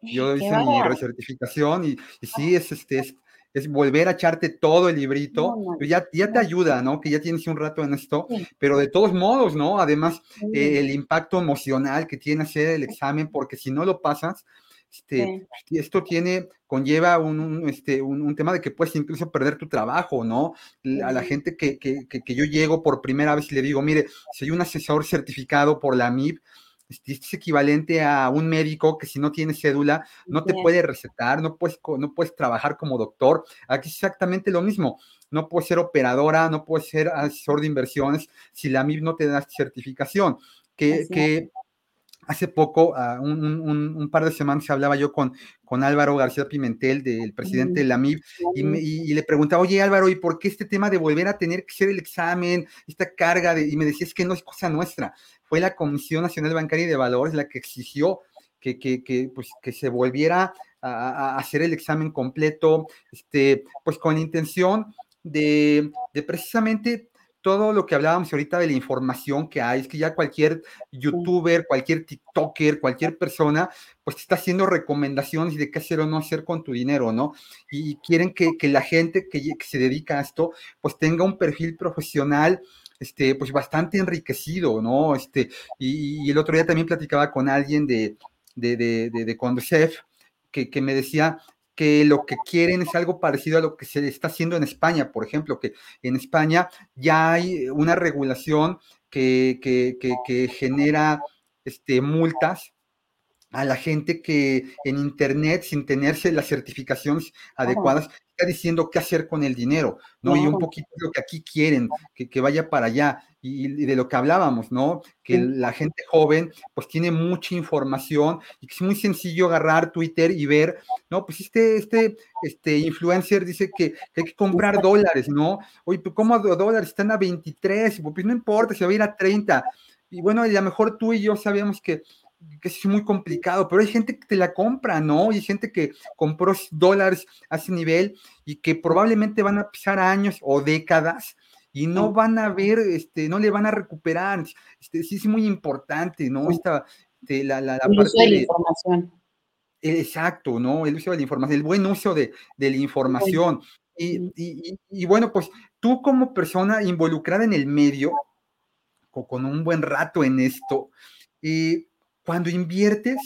A: Yo hice mi recertificación y, sí, es, este, es, volver a echarte todo el librito, ya, ya te ayuda, ¿no? Que ya tienes un rato en esto, pero de todos modos, ¿no? Además, eh, el impacto emocional que tiene hacer el examen, porque si no lo pasas, este, esto tiene, conlleva un, este, un, tema de que puedes incluso perder tu trabajo, ¿no? A la gente que, que, que, yo llego por primera vez y le digo, mire, soy un asesor certificado por la MIP, este, es equivalente a un médico que si no tiene cédula no te puede recetar, no puedes, no puedes trabajar como doctor. Aquí es exactamente lo mismo. No puedes ser operadora, no puedes ser asesor de inversiones si la MIP no te da certificación. Que, que hace poco, uh, un, un, un, par de semanas, hablaba yo con, con Álvaro García Pimentel, del presidente de la MIB, y, y, le preguntaba, oye Álvaro, ¿y por qué este tema de volver a tener que hacer el examen, esta carga? De, y me decía, es que no es cosa nuestra. Fue la Comisión Nacional Bancaria y de Valores la que exigió que, que, que, pues, que se volviera a, a, hacer el examen completo, este, pues con intención de, de precisamente todo lo que hablábamos ahorita de la información que hay, es que ya cualquier youtuber, cualquier TikToker, cualquier persona, pues está haciendo recomendaciones de qué hacer o no hacer con tu dinero, ¿no? Y quieren que, la gente que, se dedica a esto, pues tenga un perfil profesional, este, pues bastante enriquecido, ¿no? Este, y, el otro día también platicaba con alguien de, de, de, de, que, que me decía, que lo que quieren es algo parecido a lo que se está haciendo en España, por ejemplo, que en España ya hay una regulación que, que, que, genera este, multas a la gente que en Internet, sin tenerse las certificaciones adecuadas, está diciendo qué hacer con el dinero, ¿no? Y un poquito lo que aquí quieren, que, que vaya para allá y, de lo que hablábamos, ¿no? Que la gente joven pues tiene mucha información y que es muy sencillo agarrar Twitter y ver, no, pues este, este, este influencer dice que, hay que comprar dólares, ¿no? Oye, pues ¿cómo dólares están a 23? Pues no importa, se va a ir a 30. Y bueno, a lo mejor tú y yo sabemos que que es muy complicado, pero hay gente que te la compra, ¿no? Y hay gente que compró dólares a ese nivel y que probablemente van a pisar años o décadas y no van a ver, este, no le van a recuperar. Este, sí es muy importante, ¿no? Esta, este, la, la,
B: el uso de la información.
A: Exacto, ¿no? El uso de la información, el buen uso de, de la información. Y, y, y, bueno, pues tú como persona involucrada en el medio, con, con un buen rato en esto, eh, cuando inviertes,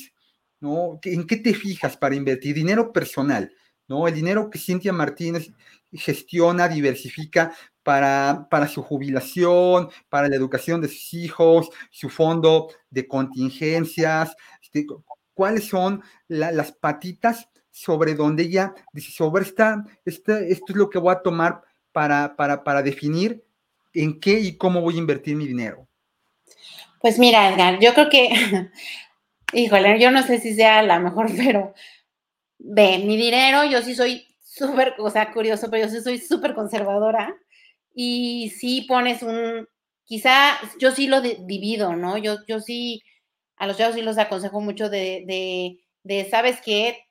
A: ¿no? ¿En qué te fijas para invertir? Dinero personal, ¿no? El dinero que Cintia Martínez gestiona, diversifica para, para su jubilación, para la educación de sus hijos, su fondo de contingencias, este, cuáles son las patitas sobre donde ella dice, sobre esta, esto es lo que voy a tomar para, para, para definir en qué y cómo voy a invertir mi dinero.
B: Pues mira, Edgar, yo creo que, híjole, yo no sé si sea la mejor, pero ve, mi dinero, yo sí soy súper, o sea, curioso, pero yo sí soy súper conservadora y sí pones un, quizá yo sí lo divido, ¿no? Yo, yo sí, a los chavos sí los aconsejo mucho de, de, de, ¿sabes qué?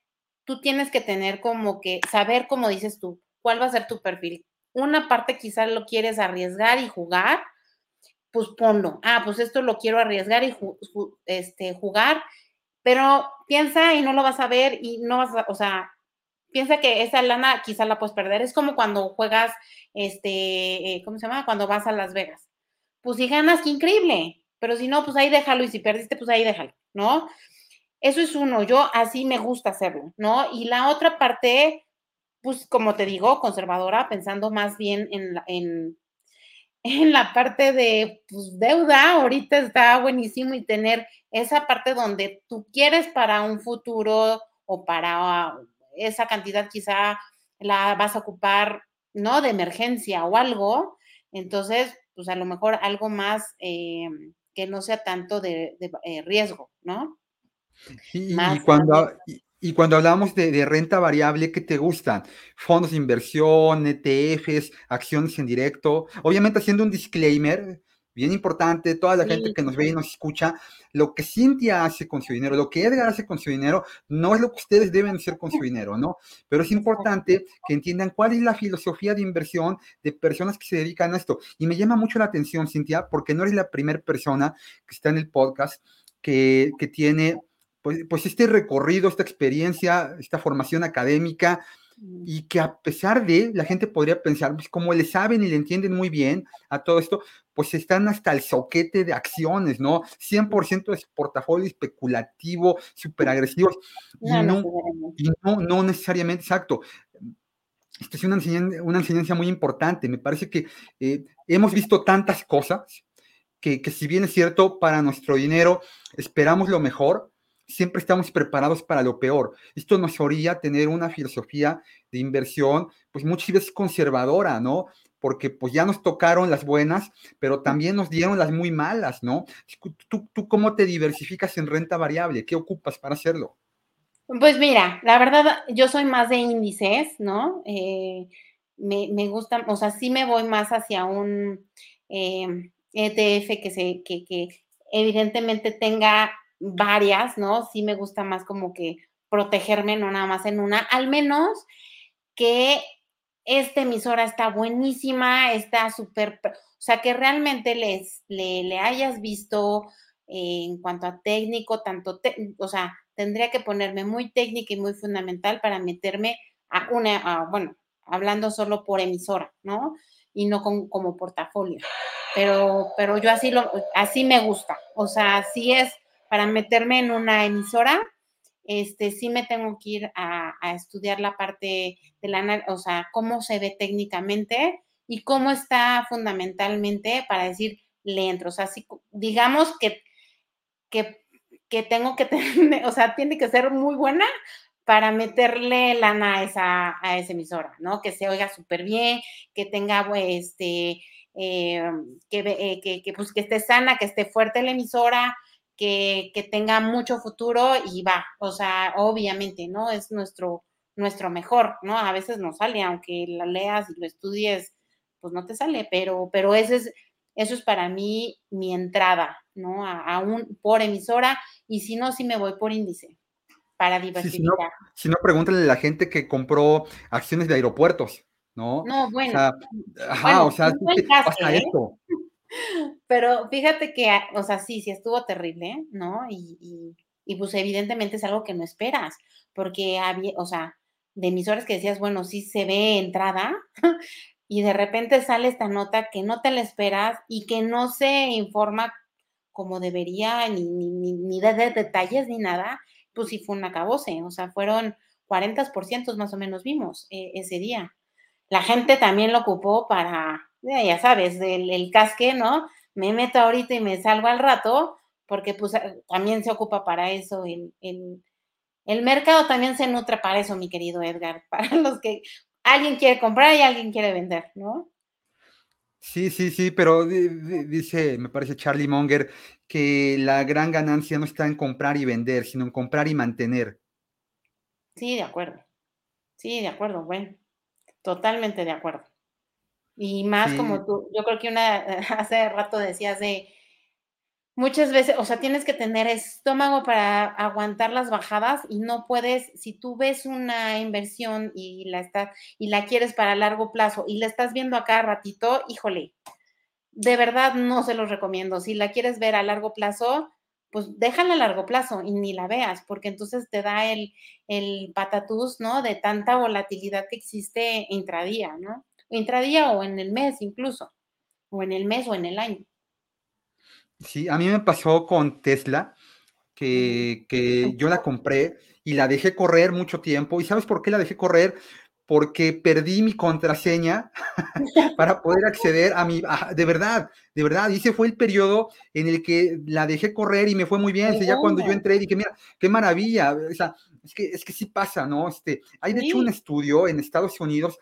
B: Tú tienes que tener como que, saber, como dices tú, cuál va a ser tu perfil. Una parte quizá lo quieres arriesgar y jugar, pues ponlo. Ah, pues esto lo quiero arriesgar y este, jugar, pero piensa y no lo vas a ver y no vas a, o sea, piensa que esa lana quizá la puedes perder. Es como cuando juegas, este, eh, ¿cómo se llama? Cuando vas a Las Vegas. Pues si ganas, qué increíble, pero si no, pues ahí déjalo y si perdiste, pues ahí déjalo, ¿no? Eso es uno, yo así me gusta hacerlo, ¿no? Y la otra parte, pues como te digo, conservadora, pensando más bien en, en en la parte de pues, deuda, ahorita está buenísimo y tener esa parte donde tú quieres para un futuro o para esa cantidad quizá la vas a ocupar, ¿no? De emergencia o algo. Entonces, pues a lo mejor algo más eh, que no sea tanto de, eh, riesgo, ¿no?
A: Y, cuando, y cuando hablamos de, renta variable, ¿qué te gustan? Fondos de inversión, ETFs, acciones en directo. Obviamente haciendo un disclaimer bien importante, toda la gente que nos ve y nos escucha, lo que Cintia hace con su dinero, lo que Edgar hace con su dinero, no es lo que ustedes deben hacer con su dinero, ¿no? Pero es importante que entiendan cuál es la filosofía de inversión de personas que se dedican a esto. Y me llama mucho la atención, Cintia, porque no eres la primera persona que está en el podcast que, que tiene pues, pues, este recorrido, esta experiencia, esta formación académica, mm. y que a pesar de, la gente podría pensar, pues como le saben y le entienden muy bien a todo esto, pues están hasta el soquete de acciones, ¿no? 100% es portafolio especulativo, súper agresivos, y, no, no, necesariamente, exacto. Esta es una enseñanza, muy importante. Me parece que eh, hemos visto tantas cosas que, que si bien es cierto, para nuestro dinero esperamos lo mejor, siempre estamos preparados para lo peor. Esto nos orilla a tener una filosofía de inversión, pues muchas veces conservadora, ¿no? Porque pues ya nos tocaron las buenas, pero también nos dieron las muy malas, ¿no? ¿Tú, tú cómo te diversificas en renta variable? ¿Qué ocupas para hacerlo?
B: Pues mira, la verdad, yo soy más de índices, ¿no? Eh, me, me gusta, o sea, sí me voy más hacia un ETF eh, e que, se, que, que evidentemente tenga varias, ¿no? Sí me gusta más como que protegerme, no nada más en una, al menos que esta emisora está buenísima, está súper, o sea, que realmente les, le, hayas visto eh, en cuanto a técnico, tanto, o sea, tendría que ponerme muy técnica y muy fundamental para meterme a una, bueno, hablando solo por emisora, ¿no? Y no como portafolio. Pero, pero yo así lo, así me gusta. O sea, así es para meterme en una emisora, este, sí me tengo que ir a, estudiar la parte de la, o sea, cómo se ve técnicamente y cómo está fundamentalmente para decir, le entro. O sea, digamos que, que, tengo que tener, o sea, tiene que ser muy buena para meterle lana a esa, a esa emisora, ¿no? Que se oiga súper bien, que tenga, este, eh, que, eh, que, que, pues, que esté sana, que esté fuerte la emisora, que, tenga mucho futuro y va, o sea, obviamente, ¿no? Es nuestro, nuestro mejor, ¿no? A veces no sale, aunque la leas y lo estudies, pues no te sale, pero, pero ese es, Eso es para mí mi entrada, ¿no? A, un, por emisora y si no, sí me voy por índice para diversificar.
A: si, no, pregúntale a la gente que compró acciones de aeropuertos, ¿no?
B: No, bueno.
A: ajá, o sea, ¿qué pasa
B: ¿eh? esto? Pero fíjate que, o sea, sí, sí estuvo terrible, ¿no? Y, y, pues evidentemente es algo que no esperas, porque había, o sea, de emisores que decías, bueno, sí se ve entrada, y de repente sale esta nota que no te la esperas y que no se informa como debería, ni, ni, ni de, detalles ni nada, pues sí fue un acabose, o sea, fueron 40% más o menos vimos eh, ese día. La gente también lo ocupó para, ya sabes, el, el casque, ¿no? Me meto ahorita y me salgo al rato, porque pues también se ocupa para eso el, el, el mercado también se nutre para eso, mi querido Edgar, para los que alguien quiere comprar y alguien quiere vender, ¿no?
A: Sí, sí, sí, pero dice, me parece Charlie Munger, que la gran ganancia no está en comprar y vender, sino en comprar y mantener.
B: Sí, de acuerdo. Sí, de acuerdo, bueno, totalmente de acuerdo. Y más como tú, yo creo que una, hace rato decías de, muchas veces, o sea, tienes que tener estómago para aguantar las bajadas y no puedes, si tú ves una inversión y la estás y la quieres para largo plazo y la estás viendo a cada ratito, híjole, de verdad no se los recomiendo. Si la quieres ver a largo plazo, pues déjala a largo plazo y ni la veas, porque entonces te da el, el patatús, ¿no? De tanta volatilidad que existe intradía, ¿no? Intradía o en el mes incluso, o en el mes o en el año.
A: Sí, a mí me pasó con Tesla, que, que yo la compré y la dejé correr mucho tiempo. ¿Y sabes por qué la dejé correr? Porque perdí mi contraseña para poder acceder a mi... de verdad, de verdad. Y ese fue el periodo en el que la dejé correr y me fue muy bien. ya cuando yo entré dije, mira, qué maravilla. O sea, es que, es que sí pasa, ¿no? Este, hay de hecho un estudio en Estados Unidos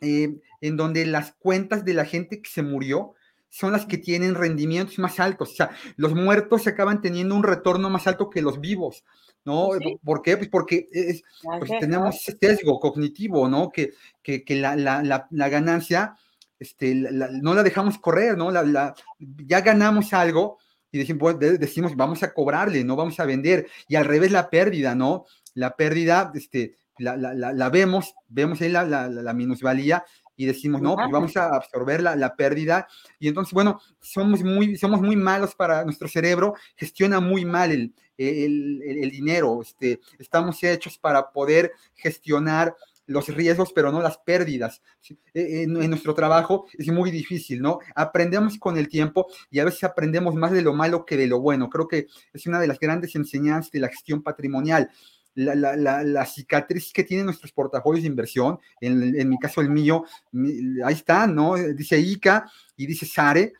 A: eh, en donde las cuentas de la gente que se murió son las que tienen rendimientos más altos. O sea, los muertos se acaban teniendo un retorno más alto que los vivos, ¿no? ¿Por qué? Pues porque es, pues tenemos ese sesgo cognitivo, ¿no? Que, que, que la, la, la, ganancia este, no la dejamos correr, ¿no? La, ya ganamos algo y decimos, decimos, vamos a cobrarle, no vamos a vender. Y al revés la pérdida, ¿no? La pérdida, este, la, la, vemos, vemos ahí la, la, minusvalía y decimos, no, pues vamos a absorber la, la, pérdida. Y entonces, bueno, somos muy, somos muy malos para nuestro cerebro, gestiona muy mal el, el, el, dinero. Este, estamos hechos para poder gestionar los riesgos, pero no las pérdidas. E, en, en, nuestro trabajo es muy difícil, ¿no? Aprendemos con el tiempo y a veces aprendemos más de lo malo que de lo bueno. Creo que es una de las grandes enseñanzas de la gestión patrimonial la, la, la, cicatriz que tienen nuestros portafolios de inversión, en, mi caso el mío, ahí está, ¿no? Dice ICA y dice SARE,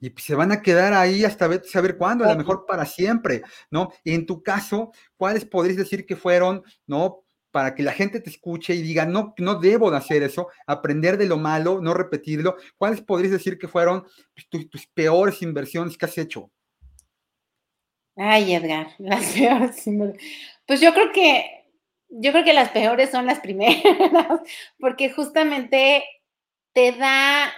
A: y pues se van a quedar ahí hasta saber cuándo, a lo mejor para siempre, ¿no? en tu caso, ¿cuáles podrías decir que fueron, ¿no? Para que la gente te escuche y diga, no, no debo de hacer eso, aprender de lo malo, no repetirlo. ¿Cuáles podrías decir que fueron pues, tus peores inversiones que has hecho?
B: Ay, Edgar, las peores. Pues yo creo que, yo creo que las peores son las primeras, porque justamente te da,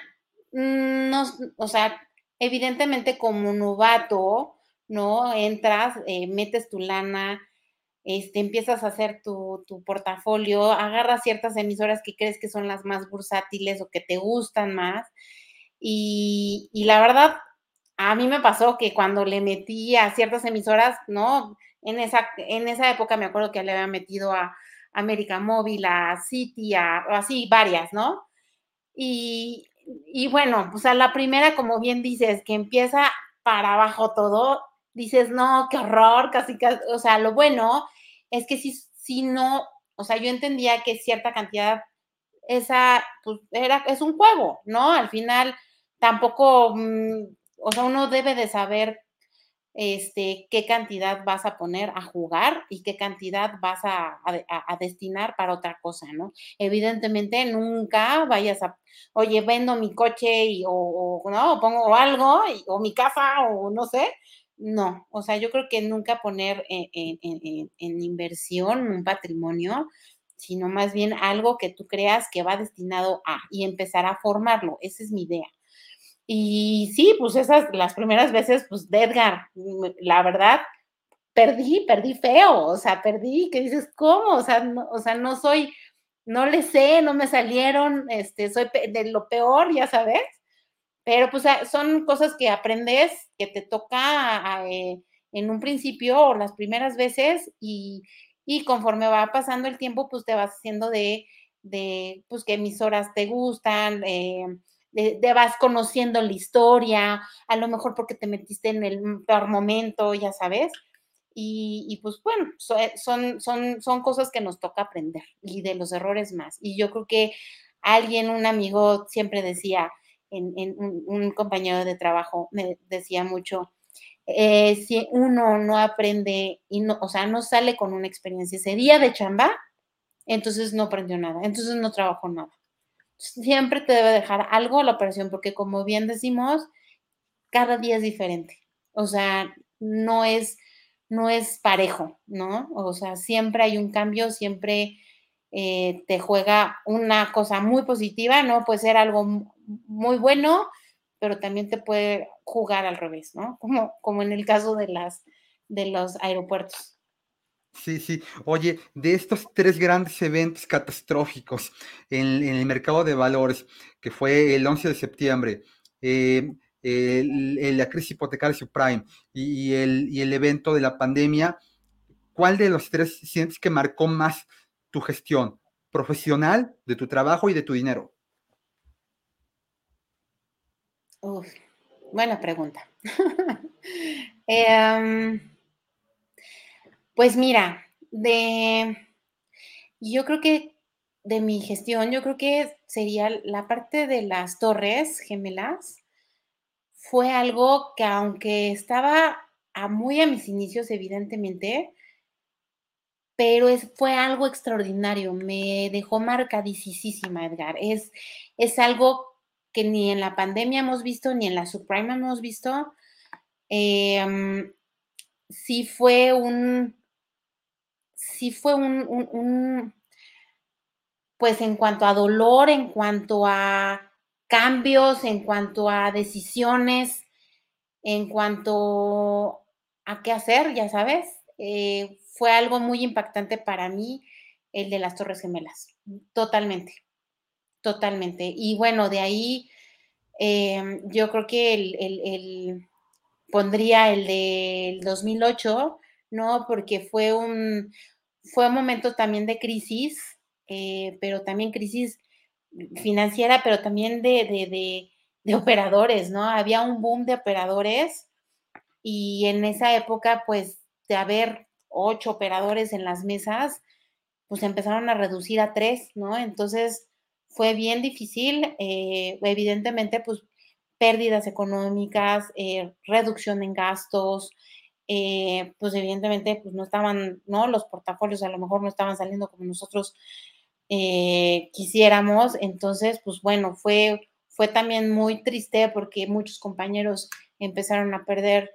B: mm, no, o sea, evidentemente como novato, ¿no? Entras, eh, metes tu lana, este, empiezas a hacer tu, tu, portafolio, agarras ciertas emisoras que crees que son las más bursátiles o que te gustan más. Y, y la verdad, a mí me pasó que cuando le metí a ciertas emisoras, ¿no? En esa, en esa época me acuerdo que le había metido a América Móvil, a City, a, así varias, ¿no? Y, y bueno, pues a la primera, como bien dices, que empieza para abajo todo, dices, no, qué horror, casi, casi o sea, lo bueno es que si, si no, o sea, yo entendía que cierta cantidad, esa, pues era, es un juego, ¿no? Al final, tampoco... Mm, o sea, uno debe de saber este, qué cantidad vas a poner a jugar y qué cantidad vas a, destinar para otra cosa, ¿no? Evidentemente, nunca vayas a, oye, vendo mi coche y, o, no, pongo algo, o mi casa, o no sé. No, o sea, yo creo que nunca poner en, en inversión un patrimonio, sino más bien algo que tú creas que va destinado a y empezar a formarlo. Esa es mi idea. Y sí, pues esas, las primeras veces, pues de Edgar, la verdad, perdí, perdí feo, o sea, perdí, que dices, ¿cómo? O sea, no, o sea, no soy, no le sé, no me salieron, este, soy de lo peor, ya sabes, pero pues ah, son cosas que aprendes, que te toca eh, en un principio o las primeras veces y, y conforme va pasando el tiempo, pues te vas haciendo de, de pues qué emisoras te gustan, eh, te vas conociendo la historia, a lo mejor porque te metiste en el peor momento, ya sabes. Y, pues bueno, eh, son, son, son cosas que nos toca aprender y de los errores más. Y yo creo que alguien, un amigo, siempre decía, en, un, compañero de trabajo me decía mucho, eh, si uno no aprende y no, o sea, no sale con una experiencia ese día de chamba, entonces no aprendió nada, entonces no trabajó nada siempre te debe dejar algo la operación, porque como bien decimos, cada día es diferente. O sea, no es, no es parejo, ¿no? O sea, siempre hay un cambio, siempre eh, te juega una cosa muy positiva, ¿no? Puede ser algo muy bueno, pero también te puede jugar al revés, ¿no? Como, como en el caso de, las, de los aeropuertos.
A: Sí, sí. Oye, de estos tres grandes eventos catastróficos en, el mercado de valores, que fue el 11 de septiembre, eh, la crisis hipotecaria subprime y, el, evento de la pandemia, ¿cuál de los tres sientes que marcó más tu gestión profesional, de tu trabajo y de tu dinero?
B: buena pregunta. eh, pues mira, de, yo creo que de mi gestión, yo creo que sería la parte de las torres gemelas, fue algo que aunque estaba muy a mis inicios, evidentemente, pero es, fue algo extraordinario, me dejó marcadísima, Edgar. Es, es algo que ni en la pandemia hemos visto, ni en la subprime hemos visto. Em, sí fue un, sí fue un, pues en cuanto a dolor, en cuanto a cambios, en cuanto a decisiones, en cuanto a qué hacer, ya sabes, eh, fue algo muy impactante para mí el de las Torres Gemelas, totalmente, totalmente. Y bueno, de ahí em, yo creo que el, pondría el del 2008, ¿no? Porque fue un, fue un momento también de crisis, eh, pero también crisis financiera, pero también de, de, operadores, ¿no? Había un boom de operadores y en esa época, pues, de haber ocho operadores en las mesas, pues empezaron a reducir a tres, ¿no? Entonces fue bien difícil, eh, evidentemente, pues pérdidas económicas, eh, reducción en gastos, eh, pues evidentemente pues no estaban, ¿no? Los portafolios a lo mejor no estaban saliendo como nosotros eh, quisiéramos. Entonces, pues bueno, fue, fue también muy triste porque muchos compañeros empezaron a perder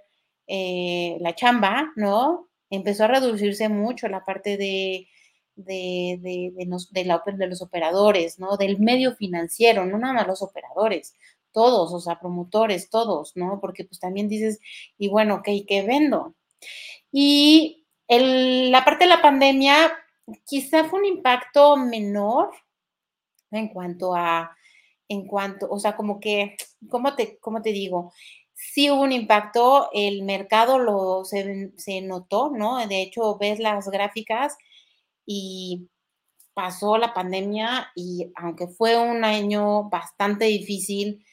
B: eh, la chamba, ¿no? Empezó a reducirse mucho la parte de, de, de, de, la, de los operadores, ¿no? Del medio financiero, no nada más los operadores, todos, o sea, promotores, todos, ¿no? Porque pues también dices, y bueno, ¿qué vendo? Y la parte de la pandemia quizá fue un impacto menor en cuanto a, en cuanto, o sea, como que, ¿cómo te, cómo te digo? Sí hubo un impacto, el mercado lo se, se notó, ¿no? De hecho, ves las gráficas y pasó la pandemia y aunque fue un año bastante difícil,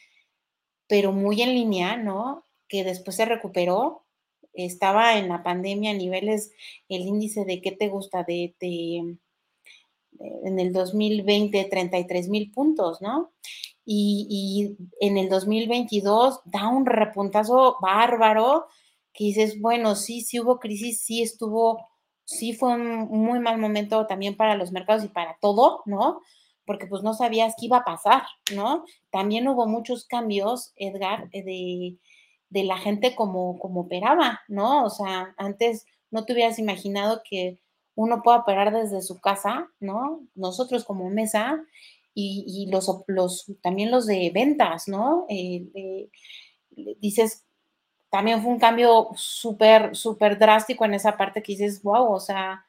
B: pero muy en línea, ¿no? Que después se recuperó. Estaba en la pandemia a niveles, el índice de qué te gusta, de, en el 2020, 33 mil puntos, ¿no? Y, en el 2022 da un repuntazo bárbaro que dices, bueno, sí, sí hubo crisis, sí estuvo, sí fue un muy mal momento también para los mercados y para todo, ¿no? Porque pues no sabías qué iba a pasar, ¿no? También hubo muchos cambios, Edgar, eh, de, la gente como, como operaba, ¿no? O sea, antes no te hubieras imaginado que uno pueda operar desde su casa, ¿no? Nosotros como mesa, y, los, los, también los de ventas, ¿no? Eh, dices, también fue un cambio súper, súper drástico en esa parte que dices, wow, o sea,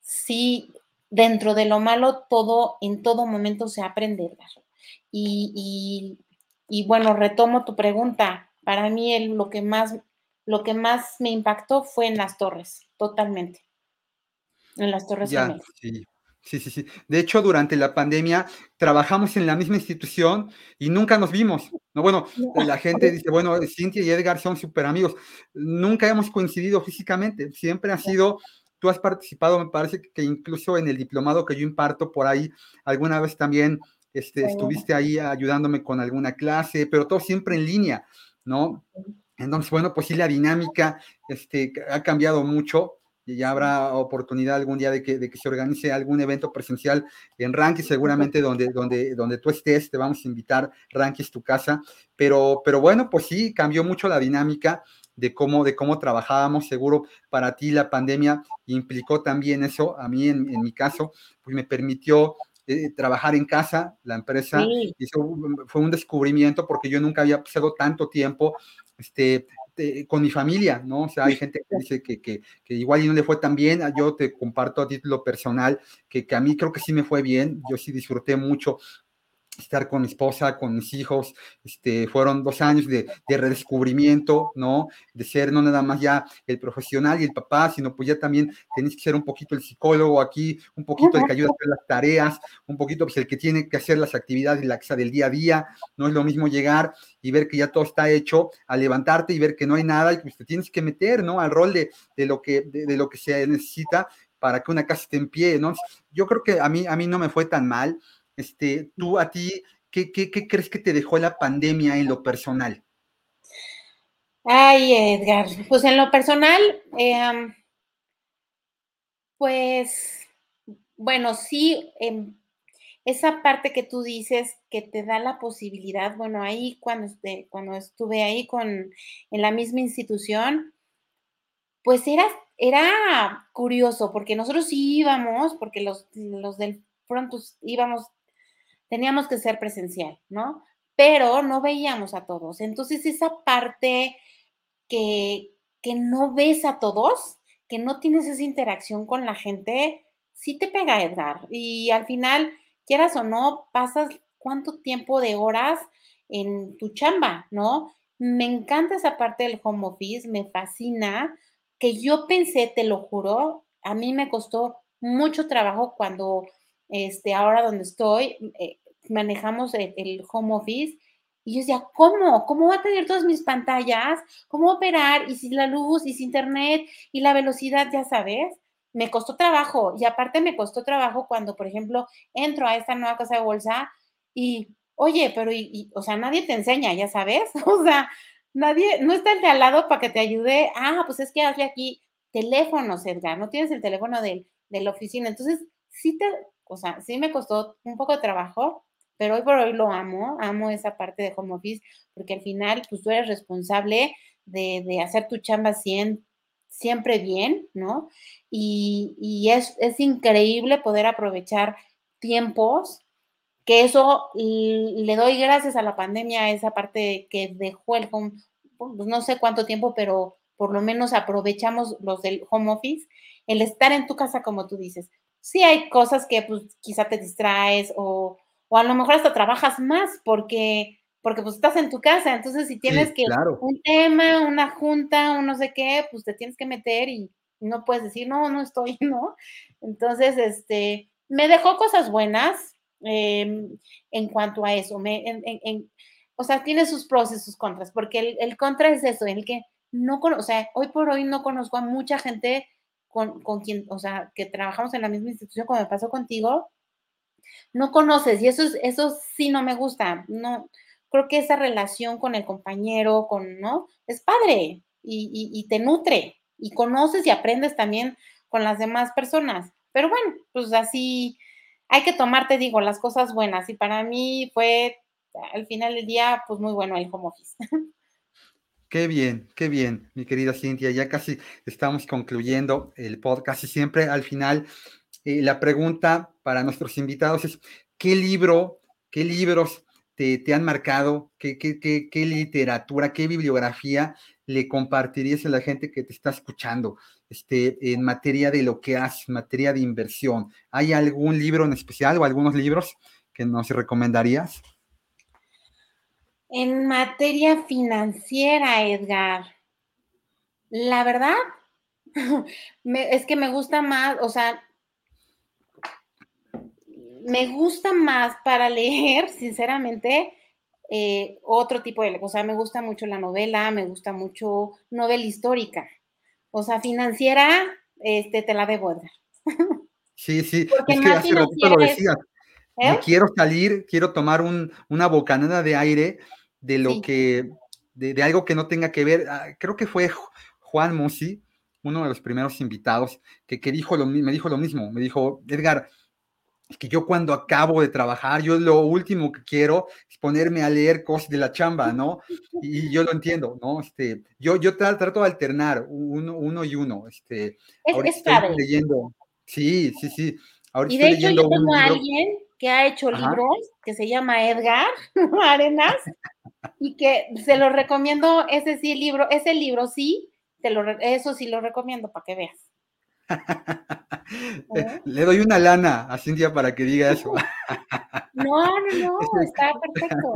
B: sí, dentro de lo malo, todo, en todo momento se aprende. Y, y, bueno, retomo tu pregunta. Para mí lo, que más, lo que más me impactó fue en las torres, totalmente. En las torres.
A: Ya, sí. Sí, sí, sí. De hecho, durante la pandemia trabajamos en la misma institución y nunca nos vimos. No, bueno, la gente dice, bueno, Cintia y Edgar son súper amigos. Nunca hemos coincidido físicamente. Siempre ha sido, tú has participado, me parece que incluso en el diplomado que yo imparto por ahí, alguna vez también este, estuviste ahí ayudándome con alguna clase, pero todo siempre en línea, ¿no? Entonces, bueno, pues sí, la dinámica este, ha cambiado mucho y ya habrá oportunidad algún día de que, de que se organice algún evento presencial en Rankis, seguramente donde, donde, donde tú estés, te vamos a invitar, Rankis, tu casa, pero, pero bueno, pues sí, cambió mucho la dinámica de cómo, de cómo trabajábamos, seguro para ti la pandemia implicó también eso, a mí en, mi caso, pues me permitió eh, trabajar en casa, la empresa, hizo, fue un descubrimiento porque yo nunca había pasado tanto tiempo este, con mi familia, ¿no? O sea, hay gente que dice que, que, que, igual y no le fue tan bien, yo te comparto a título personal que, que a mí creo que sí me fue bien, yo sí disfruté mucho estar con mi esposa, con mis hijos, este, fueron dos años de, de, redescubrimiento, ¿no? De ser no nada más ya el profesional y el papá, sino pues ya también tenés que ser un poquito el psicólogo aquí, un poquito el que ayuda a hacer las tareas, un poquito pues el que tiene que hacer las actividades la del día a día, no es lo mismo llegar y ver que ya todo está hecho, a levantarte y ver que no hay nada y pues te tienes que meter, ¿no? Al rol de, de lo, que, de, de lo que se necesita para que una casa esté en pie, ¿no? Yo creo que a mí, a mí no me fue tan mal, este, tú a ti, ¿qué, crees que te dejó la pandemia en lo personal?
B: Ay, Edgar, pues en lo personal, em, pues, bueno, sí, em, esa parte que tú dices que te da la posibilidad, bueno, ahí cuando, este, cuando estuve ahí con, en la misma institución, pues era, era curioso, porque nosotros íbamos, porque los, los del pronto íbamos teníamos que ser presencial, ¿no? Pero no veíamos a todos. Entonces, esa parte que, que no ves a todos, que no tienes esa interacción con la gente, sí te pega, Edgar. Y al final, quieras o no, pasas cuánto tiempo de horas en tu chamba, ¿no? Me encanta esa parte del home office, me fascina, que yo pensé, te lo juro, a mí me costó mucho trabajo cuando este, ahora donde estoy, eh, manejamos el, home office. Y yo decía, ¿cómo? ¿Cómo voy a tener todas mis pantallas? ¿Cómo operar? Y si la luz, y si internet, y la velocidad, ya sabes. Me costó trabajo. Y aparte me costó trabajo cuando, por ejemplo, entro a esta nueva casa de bolsa y, oye, pero, o sea, nadie te enseña, ya sabes. O sea, nadie, no está el de al lado para que te ayude. Ah, pues es que hazle aquí teléfono, Edgar, no tienes el teléfono de la oficina. Entonces, sí te, o sea, sí me costó un poco de trabajo, pero hoy por hoy lo amo, amo esa parte de home office, porque al final, pues tú eres responsable de, hacer tu chamba siempre bien, ¿no? Y, es, es, increíble poder aprovechar tiempos, que eso le doy gracias a la pandemia, esa parte que dejó el home, pues no sé cuánto tiempo, pero por lo menos aprovechamos los del home office, el estar en tu casa, como tú dices, sí hay cosas que pues quizá te distraes o, a lo mejor hasta trabajas más porque, porque pues estás en tu casa, entonces si tienes que un tema, una junta, un no sé qué, pues te tienes que meter y no puedes decir, no, no estoy, ¿no? Entonces, este, me dejó cosas buenas em, en cuanto a eso, me, en, o sea, tiene sus pros y sus contras, porque el, el contra es eso, el que no, o sea, hoy por hoy no conozco a mucha gente con, quien, o sea, que trabajamos en la misma institución, como me pasó contigo, no conoces y eso, es, eso sí no me gusta. No, creo que esa relación con el compañero, con, ¿no? Es padre y, te nutre y conoces y aprendes también con las demás personas. Pero bueno, pues así hay que tomarte, digo, las cosas buenas y para mí fue al final del día, pues muy bueno el home.
A: Qué bien, qué bien, mi querida Cintia. Ya casi estamos concluyendo el podcast y siempre al final eh, la pregunta para nuestros invitados es, ¿qué libro, qué libros te, han marcado? ¿Qué, qué, qué, literatura, qué bibliografía le compartirías a la gente que te está escuchando este, en materia de lo que haces, en materia de inversión? ¿Hay algún libro en especial o algunos libros que nos recomendarías?
B: En materia financiera, Edgar, la verdad, es que me gusta más, o sea, me gusta más para leer, sinceramente, eh, otro tipo de, o sea, me gusta mucho la novela, me gusta mucho novela histórica, o sea, financiera, este, te la debo, Edgar.
A: Sí, sí, Porque es que hace ratito lo decías. ¿eh? quiero salir, quiero tomar una bocanada de aire de lo que, de, algo que no tenga que ver, ah, creo que fue Juan Musi, uno de los primeros invitados, que, que dijo lo, me dijo lo mismo, me dijo, Edgar, es que yo cuando acabo de trabajar, yo lo último que quiero es ponerme a leer cosas de la chamba, ¿no? Y, yo lo entiendo, ¿no? Este, yo, yo trato de alternar uno, uno y uno. Este,
B: es, estoy
A: leyendo. Sí, sí, sí.
B: Ahorita y de hecho yo tengo a alguien que ha hecho libros que se llama Edgar Arenas y que se lo recomiendo, ese sí libro, ese libro sí, te lo, eso sí lo recomiendo para que veas.
A: ¿Eh? Le doy una lana a Cintia para que diga eso.
B: No, no, no, está perfecto.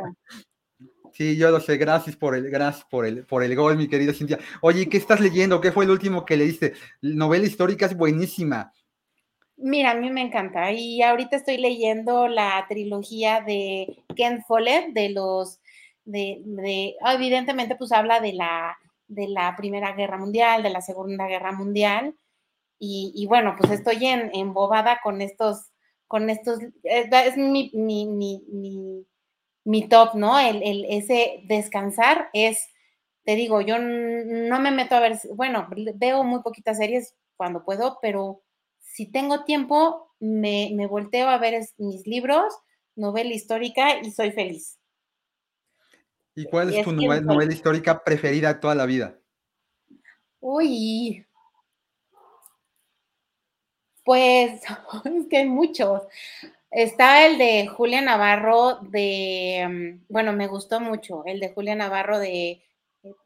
A: Sí, yo lo sé, gracias por el, gracias por el, por el gol, mi querida Cintia. Oye, ¿qué estás leyendo? ¿Qué fue el último que leíste? Novela histórica es buenísima.
B: Mira, a mí me encanta. Y ahorita estoy leyendo la trilogía de Ken Follett, de los, de, de, evidentemente, pues habla de la, de la Primera Guerra Mundial, de la Segunda Guerra Mundial. Y, bueno, pues estoy en, embobada con estos, con estos, es mi, mi, mi, mi, top, ¿no? El, el, ese descansar es, te digo, yo no me meto a ver, bueno, veo muy poquitas series cuando puedo, pero si tengo tiempo, me, me volteo a ver mis libros, novela histórica y soy feliz.
A: ¿Y cuál es, tu novela, histórica preferida de toda la vida?
B: Uy. Pues es que hay muchos. Está el de Julia Navarro de, mm, bueno, me gustó mucho, el de Julia Navarro de,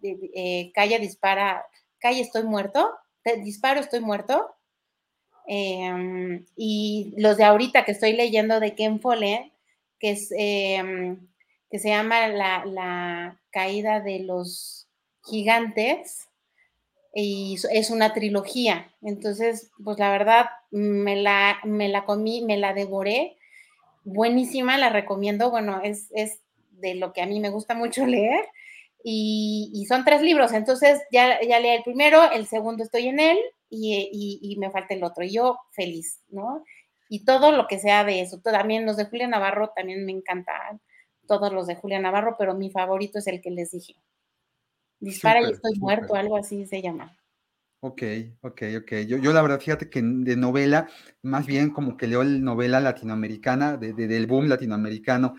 B: eh, Calle Dispara, Calle Estoy Muerto, Disparo Estoy Muerto. Em, y los de ahorita que estoy leyendo de Ken Follett, que, es, em, que se llama la, caída de los gigantes, y es una trilogía. Entonces, pues la verdad, me la, me la comí, me la devoré. Buenísima, la recomiendo. Bueno, es, es de lo que a mí me gusta mucho leer. Y, son tres libros, entonces ya, ya leí el primero, el segundo estoy en él y, me falta el otro. Y yo feliz, ¿no? Y todo lo que sea de eso. También los de Julia Navarro también me encantan, todos los de Julia Navarro, pero mi favorito es el que les dije. Dispara y estoy muerto, algo así se llama.
A: Ok, ok, ok. Yo, yo la verdad, fíjate que de novela, más bien como que leo la novela latinoamericana, de, del boom latinoamericano,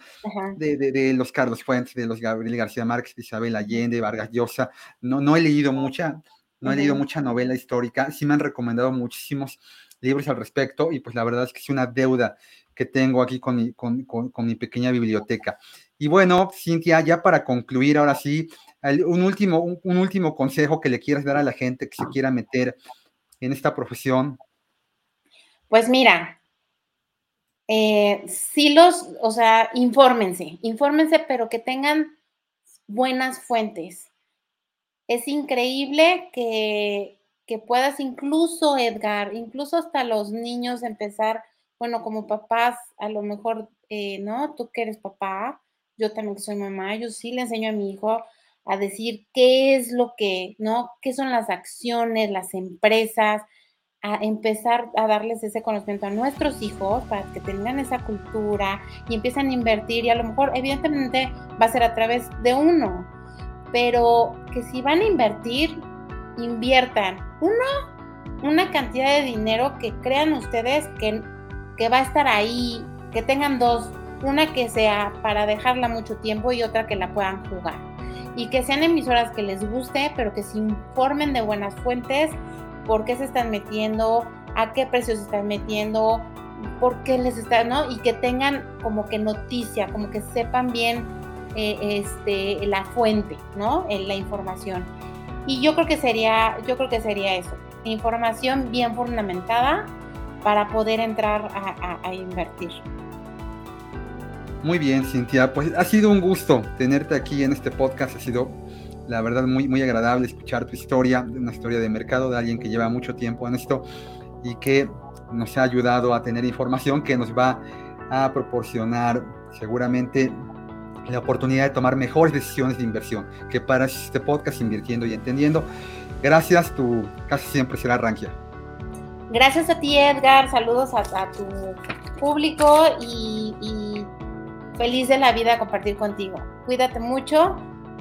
A: de, de, los Carlos Fuentes, de los Gabriel García Márquez, de Isabel Allende, Vargas Llosa. No, no he leído mucha, no he leído mucha novela histórica, sí me han recomendado muchísimos libros al respecto y pues la verdad es que es una deuda que tengo aquí con mi, con, mi pequeña biblioteca. Y bueno, Cintia, ya para concluir, ahora sí, un último, un, último consejo que le quieras dar a la gente que se quiera meter en esta profesión.
B: Pues mira, eh, sí los, o sea, infórmense, infórmense, pero que tengan buenas fuentes es increíble que, puedas incluso, Edgar, incluso hasta los niños empezar, bueno, como papás, a lo mejor, eh, ¿no? Tú que eres papá, yo también soy mamá, yo sí le enseño a mi hijo a decir qué es lo que, ¿no? ¿Qué son las acciones, las empresas? a empezar a darles ese conocimiento a nuestros hijos para que tengan esa cultura y empiecen a invertir y a lo mejor evidentemente va a ser a través de uno, pero que si van a invertir, inviertan. Uno, una cantidad de dinero que crean ustedes que, que va a estar ahí, que tengan dos, una que sea para dejarla mucho tiempo y otra que la puedan jugar. Y que sean emisoras que les guste, pero que se informen de buenas fuentes, por qué se están metiendo, a qué precios se están metiendo, por qué les está, ¿no? Y que tengan como que noticia, como que sepan bien eh, este, la fuente, ¿no? En la información. Y yo creo que sería, yo creo que sería eso, información bien fundamentada para poder entrar a, invertir.
A: Muy bien, Cintia. Pues ha sido un gusto tenerte aquí en este podcast. Ha sido, la verdad, muy, muy agradable escuchar tu historia, una historia de mercado de alguien que lleva mucho tiempo en esto y que nos ha ayudado a tener información que nos va a proporcionar seguramente la oportunidad de tomar mejores decisiones de inversión, que para este podcast Invirtiendo y Entendiendo. Gracias, tu casi siempre será Rankia.
B: Gracias a ti, Edgar. Saludos a, tu público y, y, feliz de la vida compartir contigo. Cuídate mucho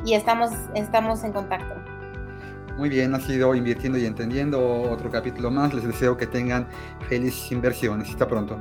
B: y estamos, estamos en contacto.
A: Muy bien, ha sido Invirtiendo y Entendiendo otro capítulo más. Les deseo que tengan felices inversiones. Hasta pronto.